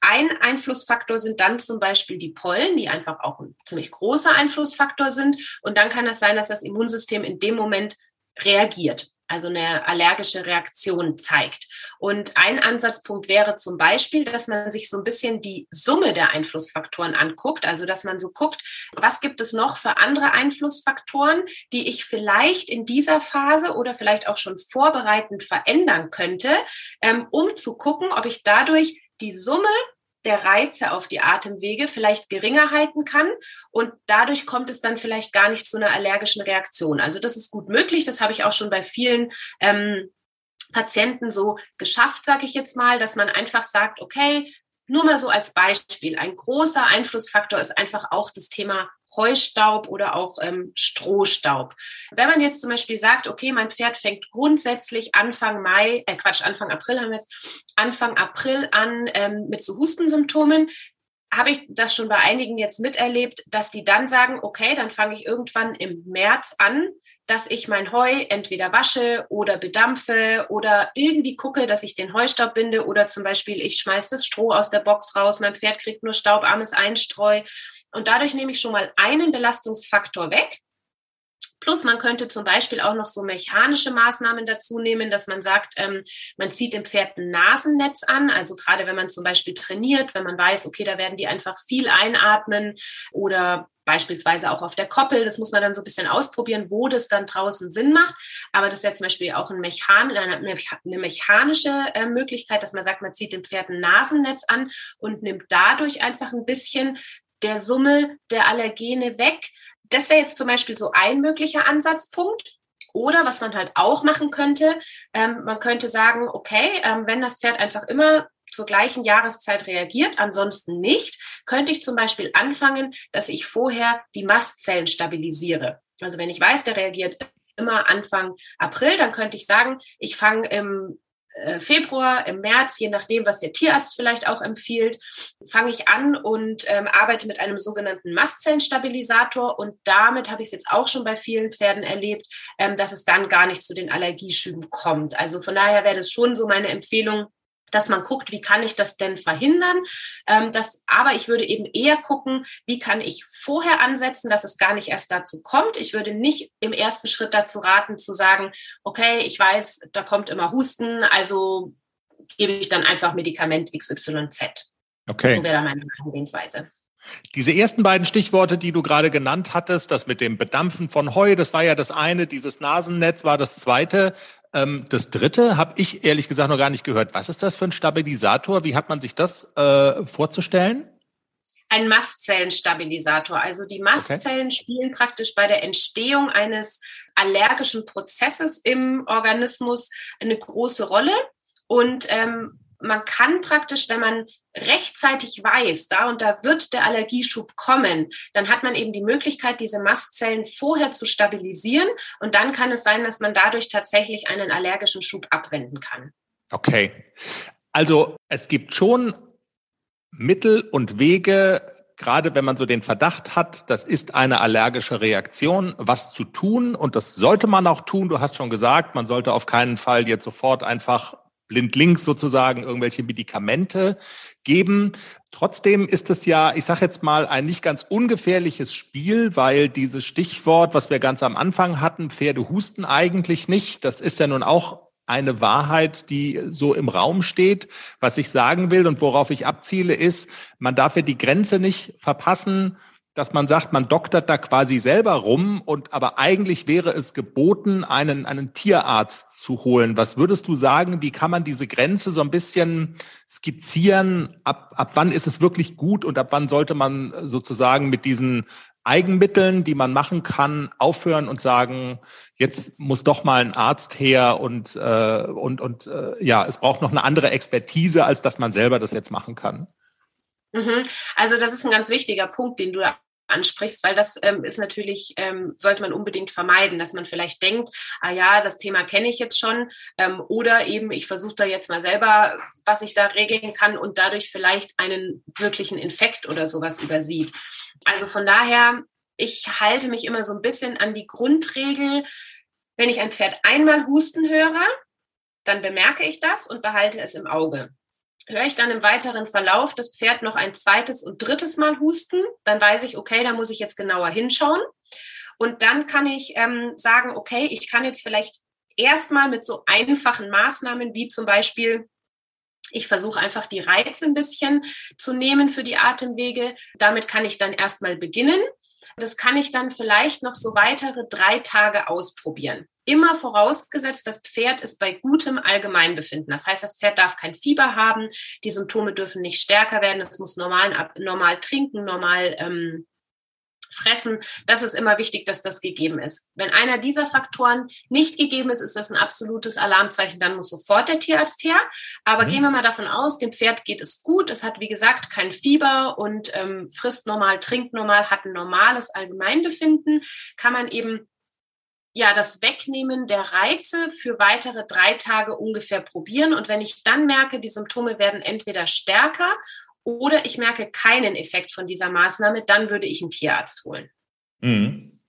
ein Einflussfaktor sind dann zum Beispiel die Pollen, die einfach auch ein ziemlich großer Einflussfaktor sind. Und dann kann es sein, dass das Immunsystem in dem Moment reagiert, also eine allergische Reaktion zeigt. Und ein Ansatzpunkt wäre zum Beispiel, dass man sich so ein bisschen die Summe der Einflussfaktoren anguckt, also dass man so guckt, was gibt es noch für andere Einflussfaktoren, die ich vielleicht in dieser Phase oder vielleicht auch schon vorbereitend verändern könnte, ähm, um zu gucken, ob ich dadurch die Summe der Reize auf die Atemwege vielleicht geringer halten kann und dadurch kommt es dann vielleicht gar nicht zu einer allergischen Reaktion. Also das ist gut möglich. Das habe ich auch schon bei vielen ähm, Patienten so geschafft, sage ich jetzt mal, dass man einfach sagt, okay, nur mal so als Beispiel, ein großer Einflussfaktor ist einfach auch das Thema Heustaub oder auch ähm, Strohstaub. Wenn man jetzt zum Beispiel sagt, okay, mein Pferd fängt grundsätzlich Anfang Mai, äh Quatsch, Anfang April haben wir jetzt, Anfang April an ähm, mit so Hustensymptomen, habe ich das schon bei einigen jetzt miterlebt, dass die dann sagen, okay, dann fange ich irgendwann im März an, dass ich mein Heu entweder wasche oder bedampfe oder irgendwie gucke, dass ich den Heustaub binde oder zum Beispiel ich schmeiße das Stroh aus der Box raus, mein Pferd kriegt nur staubarmes Einstreu und dadurch nehme ich schon mal einen Belastungsfaktor weg. Plus man könnte zum Beispiel auch noch so mechanische Maßnahmen dazu nehmen, dass man sagt, ähm, man zieht dem Pferd ein Nasennetz an. Also gerade wenn man zum Beispiel trainiert, wenn man weiß, okay, da werden die einfach viel einatmen oder beispielsweise auch auf der Koppel. Das muss man dann so ein bisschen ausprobieren, wo das dann draußen Sinn macht. Aber das wäre zum Beispiel auch ein Mechan eine mechanische äh, Möglichkeit, dass man sagt, man zieht dem Pferd ein Nasennetz an und nimmt dadurch einfach ein bisschen der Summe der Allergene weg. Das wäre jetzt zum Beispiel so ein möglicher Ansatzpunkt. Oder was man halt auch machen könnte, ähm, man könnte sagen, okay, ähm, wenn das Pferd einfach immer zur gleichen Jahreszeit reagiert, ansonsten nicht, könnte ich zum Beispiel anfangen, dass ich vorher die Mastzellen stabilisiere. Also wenn ich weiß, der reagiert immer Anfang April, dann könnte ich sagen, ich fange im Februar, im März, je nachdem, was der Tierarzt vielleicht auch empfiehlt, fange ich an und ähm, arbeite mit einem sogenannten Mastzellenstabilisator. Und damit habe ich es jetzt auch schon bei vielen Pferden erlebt, ähm, dass es dann gar nicht zu den Allergieschüben kommt. Also von daher wäre das schon so meine Empfehlung, dass man guckt, wie kann ich das denn verhindern. Ähm, das, aber ich würde eben eher gucken, wie kann ich vorher ansetzen, dass es gar nicht erst dazu kommt. Ich würde nicht im ersten Schritt dazu raten, zu sagen, okay, ich weiß, da kommt immer Husten, also gebe ich dann einfach Medikament XYZ. Okay. So wäre da meine Herangehensweise. Diese ersten beiden Stichworte, die du gerade genannt hattest, das mit dem Bedampfen von Heu, das war ja das eine, dieses Nasennetz war das zweite. Ähm, das dritte habe ich ehrlich gesagt noch gar nicht gehört. Was ist das für ein Stabilisator? Wie hat man sich das äh, vorzustellen? Ein Mastzellenstabilisator. Also die Mastzellen okay. spielen praktisch bei der Entstehung eines allergischen Prozesses im Organismus eine große Rolle. Und ähm, man kann praktisch, wenn man rechtzeitig weiß, da und da wird der Allergieschub kommen, dann hat man eben die Möglichkeit, diese Mastzellen vorher zu stabilisieren und dann kann es sein, dass man dadurch tatsächlich einen allergischen Schub abwenden kann. Okay. Also es gibt schon Mittel und Wege, gerade wenn man so den Verdacht hat, das ist eine allergische Reaktion, was zu tun. Und das sollte man auch tun. Du hast schon gesagt, man sollte auf keinen Fall jetzt sofort einfach blindlings sozusagen irgendwelche Medikamente geben. Trotzdem ist es ja, ich sage jetzt mal, ein nicht ganz ungefährliches Spiel, weil dieses Stichwort, was wir ganz am Anfang hatten, Pferde husten eigentlich nicht. Das ist ja nun auch eine Wahrheit, die so im Raum steht. Was ich sagen will und worauf ich abziele, ist, man darf ja die Grenze nicht verpassen dass man sagt, man doktert da quasi selber rum und aber eigentlich wäre es geboten, einen, einen Tierarzt zu holen. Was würdest du sagen, wie kann man diese Grenze so ein bisschen skizzieren? Ab, ab wann ist es wirklich gut und ab wann sollte man sozusagen mit diesen Eigenmitteln, die man machen kann, aufhören und sagen, jetzt muss doch mal ein Arzt her und, äh, und, und äh, ja, es braucht noch eine andere Expertise, als dass man selber das jetzt machen kann. Mhm. Also das ist ein ganz wichtiger Punkt, den du ansprichst, weil das ähm, ist natürlich, ähm, sollte man unbedingt vermeiden, dass man vielleicht denkt, ah ja, das Thema kenne ich jetzt schon ähm, oder eben ich versuche da jetzt mal selber, was ich da regeln kann und dadurch vielleicht einen wirklichen Infekt oder sowas übersieht. Also von daher, ich halte mich immer so ein bisschen an die Grundregel, wenn ich ein Pferd einmal husten höre, dann bemerke ich das und behalte es im Auge höre ich dann im weiteren Verlauf das Pferd noch ein zweites und drittes Mal husten, dann weiß ich, okay, da muss ich jetzt genauer hinschauen. Und dann kann ich ähm, sagen, okay, ich kann jetzt vielleicht erstmal mit so einfachen Maßnahmen wie zum Beispiel ich versuche einfach die Reize ein bisschen zu nehmen für die Atemwege. Damit kann ich dann erstmal beginnen. Das kann ich dann vielleicht noch so weitere drei Tage ausprobieren. Immer vorausgesetzt, das Pferd ist bei gutem Allgemeinbefinden. Das heißt, das Pferd darf kein Fieber haben, die Symptome dürfen nicht stärker werden, es muss normal, normal trinken, normal ähm, fressen. Das ist immer wichtig, dass das gegeben ist. Wenn einer dieser Faktoren nicht gegeben ist, ist das ein absolutes Alarmzeichen. Dann muss sofort der Tierarzt her. Aber mhm. gehen wir mal davon aus, dem Pferd geht es gut. Es hat, wie gesagt, kein Fieber und ähm, frisst normal, trinkt normal, hat ein normales Allgemeinbefinden. Kann man eben ja, das Wegnehmen der Reize für weitere drei Tage ungefähr probieren. Und wenn ich dann merke, die Symptome werden entweder stärker oder ich merke keinen Effekt von dieser Maßnahme, dann würde ich einen Tierarzt holen. Mhm.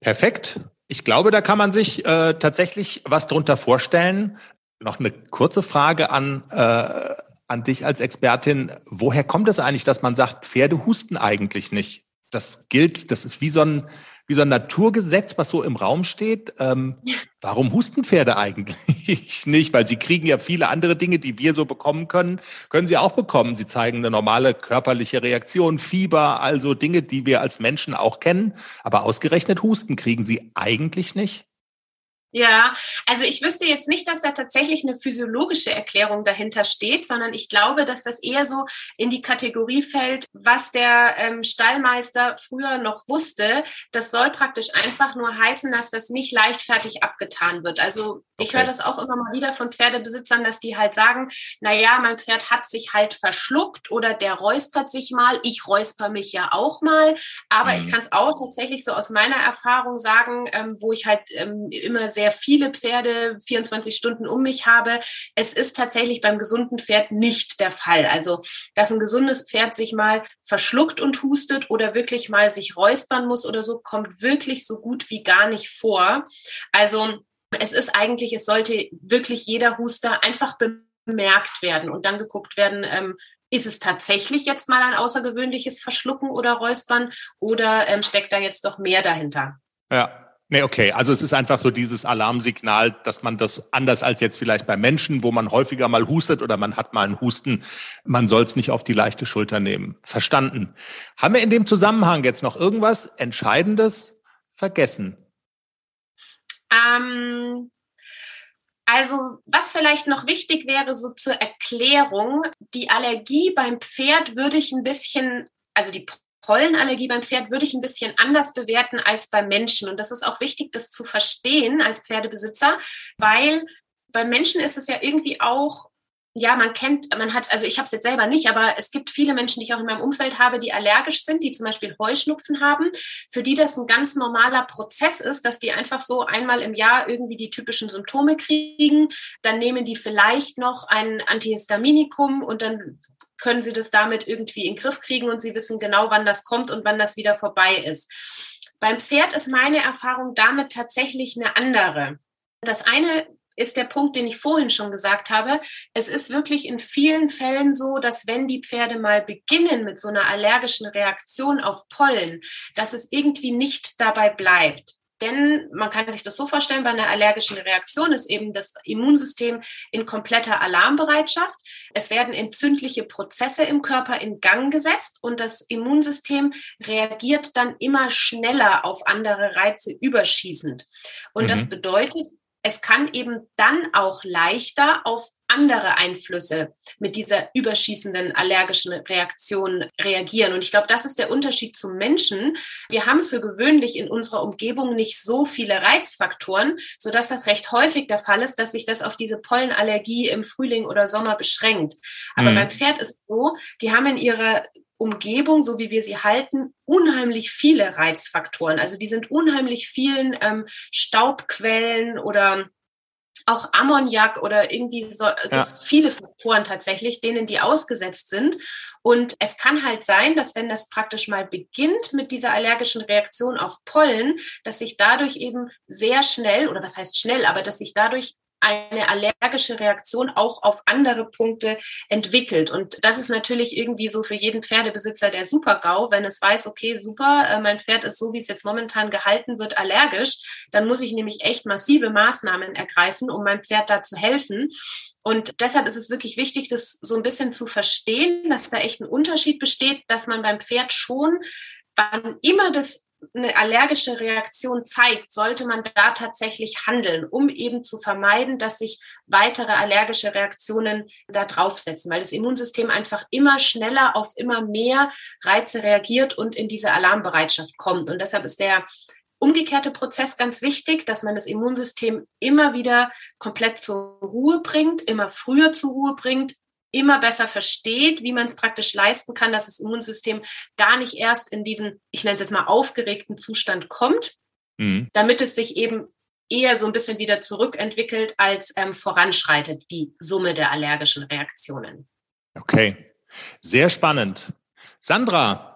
Perfekt. Ich glaube, da kann man sich äh, tatsächlich was drunter vorstellen. Noch eine kurze Frage an, äh, an dich als Expertin. Woher kommt es eigentlich, dass man sagt, Pferde husten eigentlich nicht? Das gilt, das ist wie so ein, wie so ein Naturgesetz, was so im Raum steht. Ähm, ja. Warum husten Pferde eigentlich nicht? Weil sie kriegen ja viele andere Dinge, die wir so bekommen können, können sie auch bekommen. Sie zeigen eine normale körperliche Reaktion, Fieber, also Dinge, die wir als Menschen auch kennen. Aber ausgerechnet Husten kriegen sie eigentlich nicht. Ja, also ich wüsste jetzt nicht, dass da tatsächlich eine physiologische Erklärung dahinter steht, sondern ich glaube, dass das eher so in die Kategorie fällt, was der ähm, Stallmeister früher noch wusste. Das soll praktisch einfach nur heißen, dass das nicht leichtfertig abgetan wird. Also ich okay. höre das auch immer mal wieder von Pferdebesitzern, dass die halt sagen, na ja, mein Pferd hat sich halt verschluckt oder der räuspert sich mal. Ich räusper mich ja auch mal. Aber mhm. ich kann es auch tatsächlich so aus meiner Erfahrung sagen, ähm, wo ich halt ähm, immer sehr sehr viele Pferde 24 Stunden um mich habe. Es ist tatsächlich beim gesunden Pferd nicht der Fall. Also, dass ein gesundes Pferd sich mal verschluckt und hustet oder wirklich mal sich räuspern muss oder so, kommt wirklich so gut wie gar nicht vor. Also, es ist eigentlich, es sollte wirklich jeder Huster einfach bemerkt werden und dann geguckt werden, ähm, ist es tatsächlich jetzt mal ein außergewöhnliches Verschlucken oder Räuspern oder ähm, steckt da jetzt doch mehr dahinter? Ja, Nee, okay. Also es ist einfach so dieses Alarmsignal, dass man das anders als jetzt vielleicht bei Menschen, wo man häufiger mal hustet oder man hat mal einen Husten, man soll es nicht auf die leichte Schulter nehmen. Verstanden. Haben wir in dem Zusammenhang jetzt noch irgendwas Entscheidendes vergessen? Ähm, also, was vielleicht noch wichtig wäre, so zur Erklärung, die Allergie beim Pferd würde ich ein bisschen, also die Pollenallergie beim Pferd würde ich ein bisschen anders bewerten als beim Menschen. Und das ist auch wichtig, das zu verstehen als Pferdebesitzer, weil beim Menschen ist es ja irgendwie auch ja, man kennt, man hat, also ich habe es jetzt selber nicht, aber es gibt viele Menschen, die ich auch in meinem Umfeld habe, die allergisch sind, die zum Beispiel Heuschnupfen haben, für die das ein ganz normaler Prozess ist, dass die einfach so einmal im Jahr irgendwie die typischen Symptome kriegen. Dann nehmen die vielleicht noch ein Antihistaminikum und dann können sie das damit irgendwie in den Griff kriegen und sie wissen genau, wann das kommt und wann das wieder vorbei ist. Beim Pferd ist meine Erfahrung damit tatsächlich eine andere. Das eine ist der Punkt, den ich vorhin schon gesagt habe. Es ist wirklich in vielen Fällen so, dass wenn die Pferde mal beginnen mit so einer allergischen Reaktion auf Pollen, dass es irgendwie nicht dabei bleibt. Denn man kann sich das so vorstellen, bei einer allergischen Reaktion ist eben das Immunsystem in kompletter Alarmbereitschaft. Es werden entzündliche Prozesse im Körper in Gang gesetzt und das Immunsystem reagiert dann immer schneller auf andere Reize überschießend. Und mhm. das bedeutet, es kann eben dann auch leichter auf andere Einflüsse mit dieser überschießenden allergischen Reaktion reagieren. Und ich glaube, das ist der Unterschied zum Menschen. Wir haben für gewöhnlich in unserer Umgebung nicht so viele Reizfaktoren, sodass das recht häufig der Fall ist, dass sich das auf diese Pollenallergie im Frühling oder Sommer beschränkt. Aber mhm. beim Pferd ist so, die haben in ihrer Umgebung, so wie wir sie halten, unheimlich viele Reizfaktoren. Also die sind unheimlich vielen ähm, Staubquellen oder auch Ammoniak oder irgendwie so, ja. gibt viele Faktoren tatsächlich, denen die ausgesetzt sind. Und es kann halt sein, dass wenn das praktisch mal beginnt mit dieser allergischen Reaktion auf Pollen, dass sich dadurch eben sehr schnell, oder was heißt schnell, aber dass sich dadurch eine allergische Reaktion auch auf andere Punkte entwickelt. Und das ist natürlich irgendwie so für jeden Pferdebesitzer der Super-GAU, wenn es weiß, okay, super, äh, mein Pferd ist so, wie es jetzt momentan gehalten wird, allergisch, dann muss ich nämlich echt massive Maßnahmen ergreifen, um meinem Pferd da zu helfen. Und deshalb ist es wirklich wichtig, das so ein bisschen zu verstehen, dass da echt ein Unterschied besteht, dass man beim Pferd schon, wann immer das eine allergische Reaktion zeigt, sollte man da tatsächlich handeln, um eben zu vermeiden, dass sich weitere allergische Reaktionen da draufsetzen, weil das Immunsystem einfach immer schneller auf immer mehr Reize reagiert und in diese Alarmbereitschaft kommt. Und deshalb ist der umgekehrte Prozess ganz wichtig, dass man das Immunsystem immer wieder komplett zur Ruhe bringt, immer früher zur Ruhe bringt, immer besser versteht, wie man es praktisch leisten kann, dass das Immunsystem gar nicht erst in diesen, ich nenne es jetzt mal, aufgeregten Zustand kommt, mhm. damit es sich eben eher so ein bisschen wieder zurückentwickelt als ähm, voranschreitet, die Summe der allergischen Reaktionen. Okay, sehr spannend. Sandra,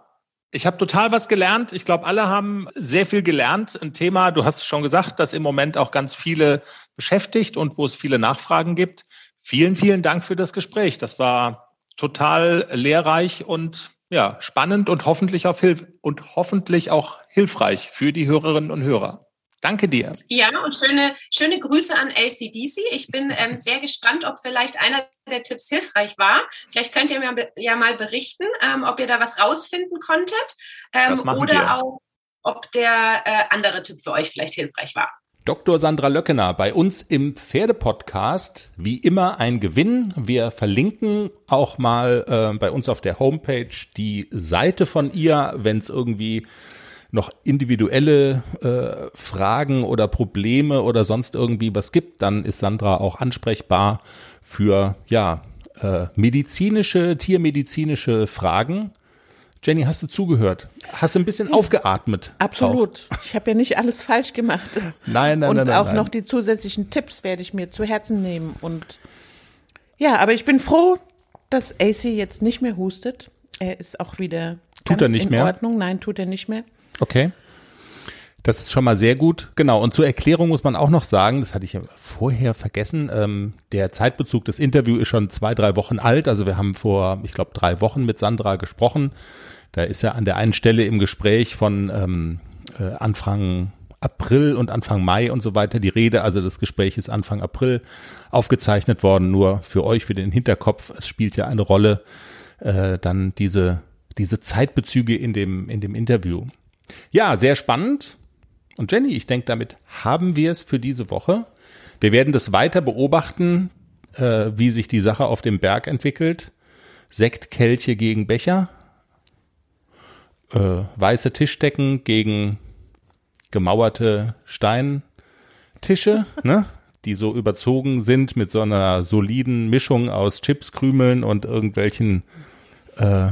ich habe total was gelernt. Ich glaube, alle haben sehr viel gelernt. Ein Thema, du hast schon gesagt, das im Moment auch ganz viele beschäftigt und wo es viele Nachfragen gibt. Vielen, vielen Dank für das Gespräch. Das war total lehrreich und ja, spannend und hoffentlich auch, hilf und hoffentlich auch hilfreich für die Hörerinnen und Hörer. Danke dir. Ja, und schöne, schöne Grüße an ACDC. Ich bin ähm, sehr gespannt, ob vielleicht einer der Tipps hilfreich war. Vielleicht könnt ihr mir ja mal berichten, ähm, ob ihr da was rausfinden konntet ähm, oder wir. auch, ob der äh, andere Tipp für euch vielleicht hilfreich war. Dr. Sandra Löckener bei uns im Pferdepodcast. Wie immer ein Gewinn. Wir verlinken auch mal äh, bei uns auf der Homepage die Seite von ihr, wenn es irgendwie noch individuelle äh, Fragen oder Probleme oder sonst irgendwie was gibt, dann ist Sandra auch ansprechbar für ja äh, medizinische, tiermedizinische Fragen. Jenny, hast du zugehört? Hast du ein bisschen aufgeatmet? Absolut. Auch? Ich habe ja nicht alles falsch gemacht. Nein, nein, und nein. Und auch nein. noch die zusätzlichen Tipps werde ich mir zu Herzen nehmen. Und ja, aber ich bin froh, dass AC jetzt nicht mehr hustet. Er ist auch wieder tut er nicht in mehr? Ordnung. Nein, tut er nicht mehr. Okay. Das ist schon mal sehr gut. Genau. Und zur Erklärung muss man auch noch sagen, das hatte ich vorher vergessen, ähm, der Zeitbezug des Interviews ist schon zwei, drei Wochen alt. Also wir haben vor, ich glaube, drei Wochen mit Sandra gesprochen. Da ist er an der einen Stelle im Gespräch von ähm, äh, Anfang April und Anfang Mai und so weiter die Rede. Also das Gespräch ist Anfang April aufgezeichnet worden, nur für euch, für den Hinterkopf. Es spielt ja eine Rolle, äh, dann diese, diese Zeitbezüge in dem, in dem Interview. Ja, sehr spannend. Und Jenny, ich denke, damit haben wir es für diese Woche. Wir werden das weiter beobachten, äh, wie sich die Sache auf dem Berg entwickelt. Sektkelche gegen Becher, äh, weiße Tischdecken gegen gemauerte Steintische, ne? die so überzogen sind mit so einer soliden Mischung aus Chipskrümeln und irgendwelchen äh,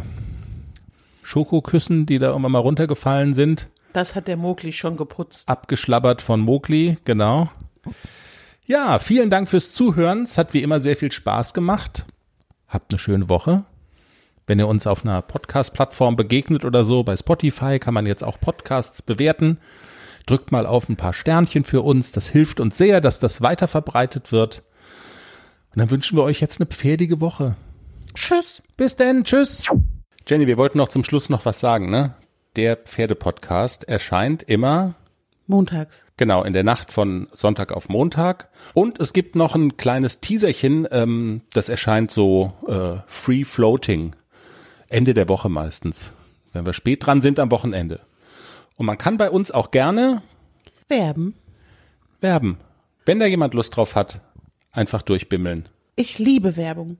Schokoküssen, die da immer mal runtergefallen sind. Das hat der Mogli schon geputzt. Abgeschlabbert von Mogli, genau. Ja, vielen Dank fürs Zuhören. Es hat wie immer sehr viel Spaß gemacht. Habt eine schöne Woche. Wenn ihr uns auf einer Podcast-Plattform begegnet oder so, bei Spotify kann man jetzt auch Podcasts bewerten. Drückt mal auf ein paar Sternchen für uns. Das hilft uns sehr, dass das weiter verbreitet wird. Und dann wünschen wir euch jetzt eine pferdige Woche. Tschüss. Bis denn. Tschüss. Jenny, wir wollten noch zum Schluss noch was sagen, ne? Der Pferdepodcast erscheint immer Montags. Genau, in der Nacht von Sonntag auf Montag. Und es gibt noch ein kleines Teaserchen, ähm, das erscheint so äh, free floating. Ende der Woche meistens. Wenn wir spät dran sind am Wochenende. Und man kann bei uns auch gerne Werben. werben. Wenn da jemand Lust drauf hat, einfach durchbimmeln. Ich liebe Werbung.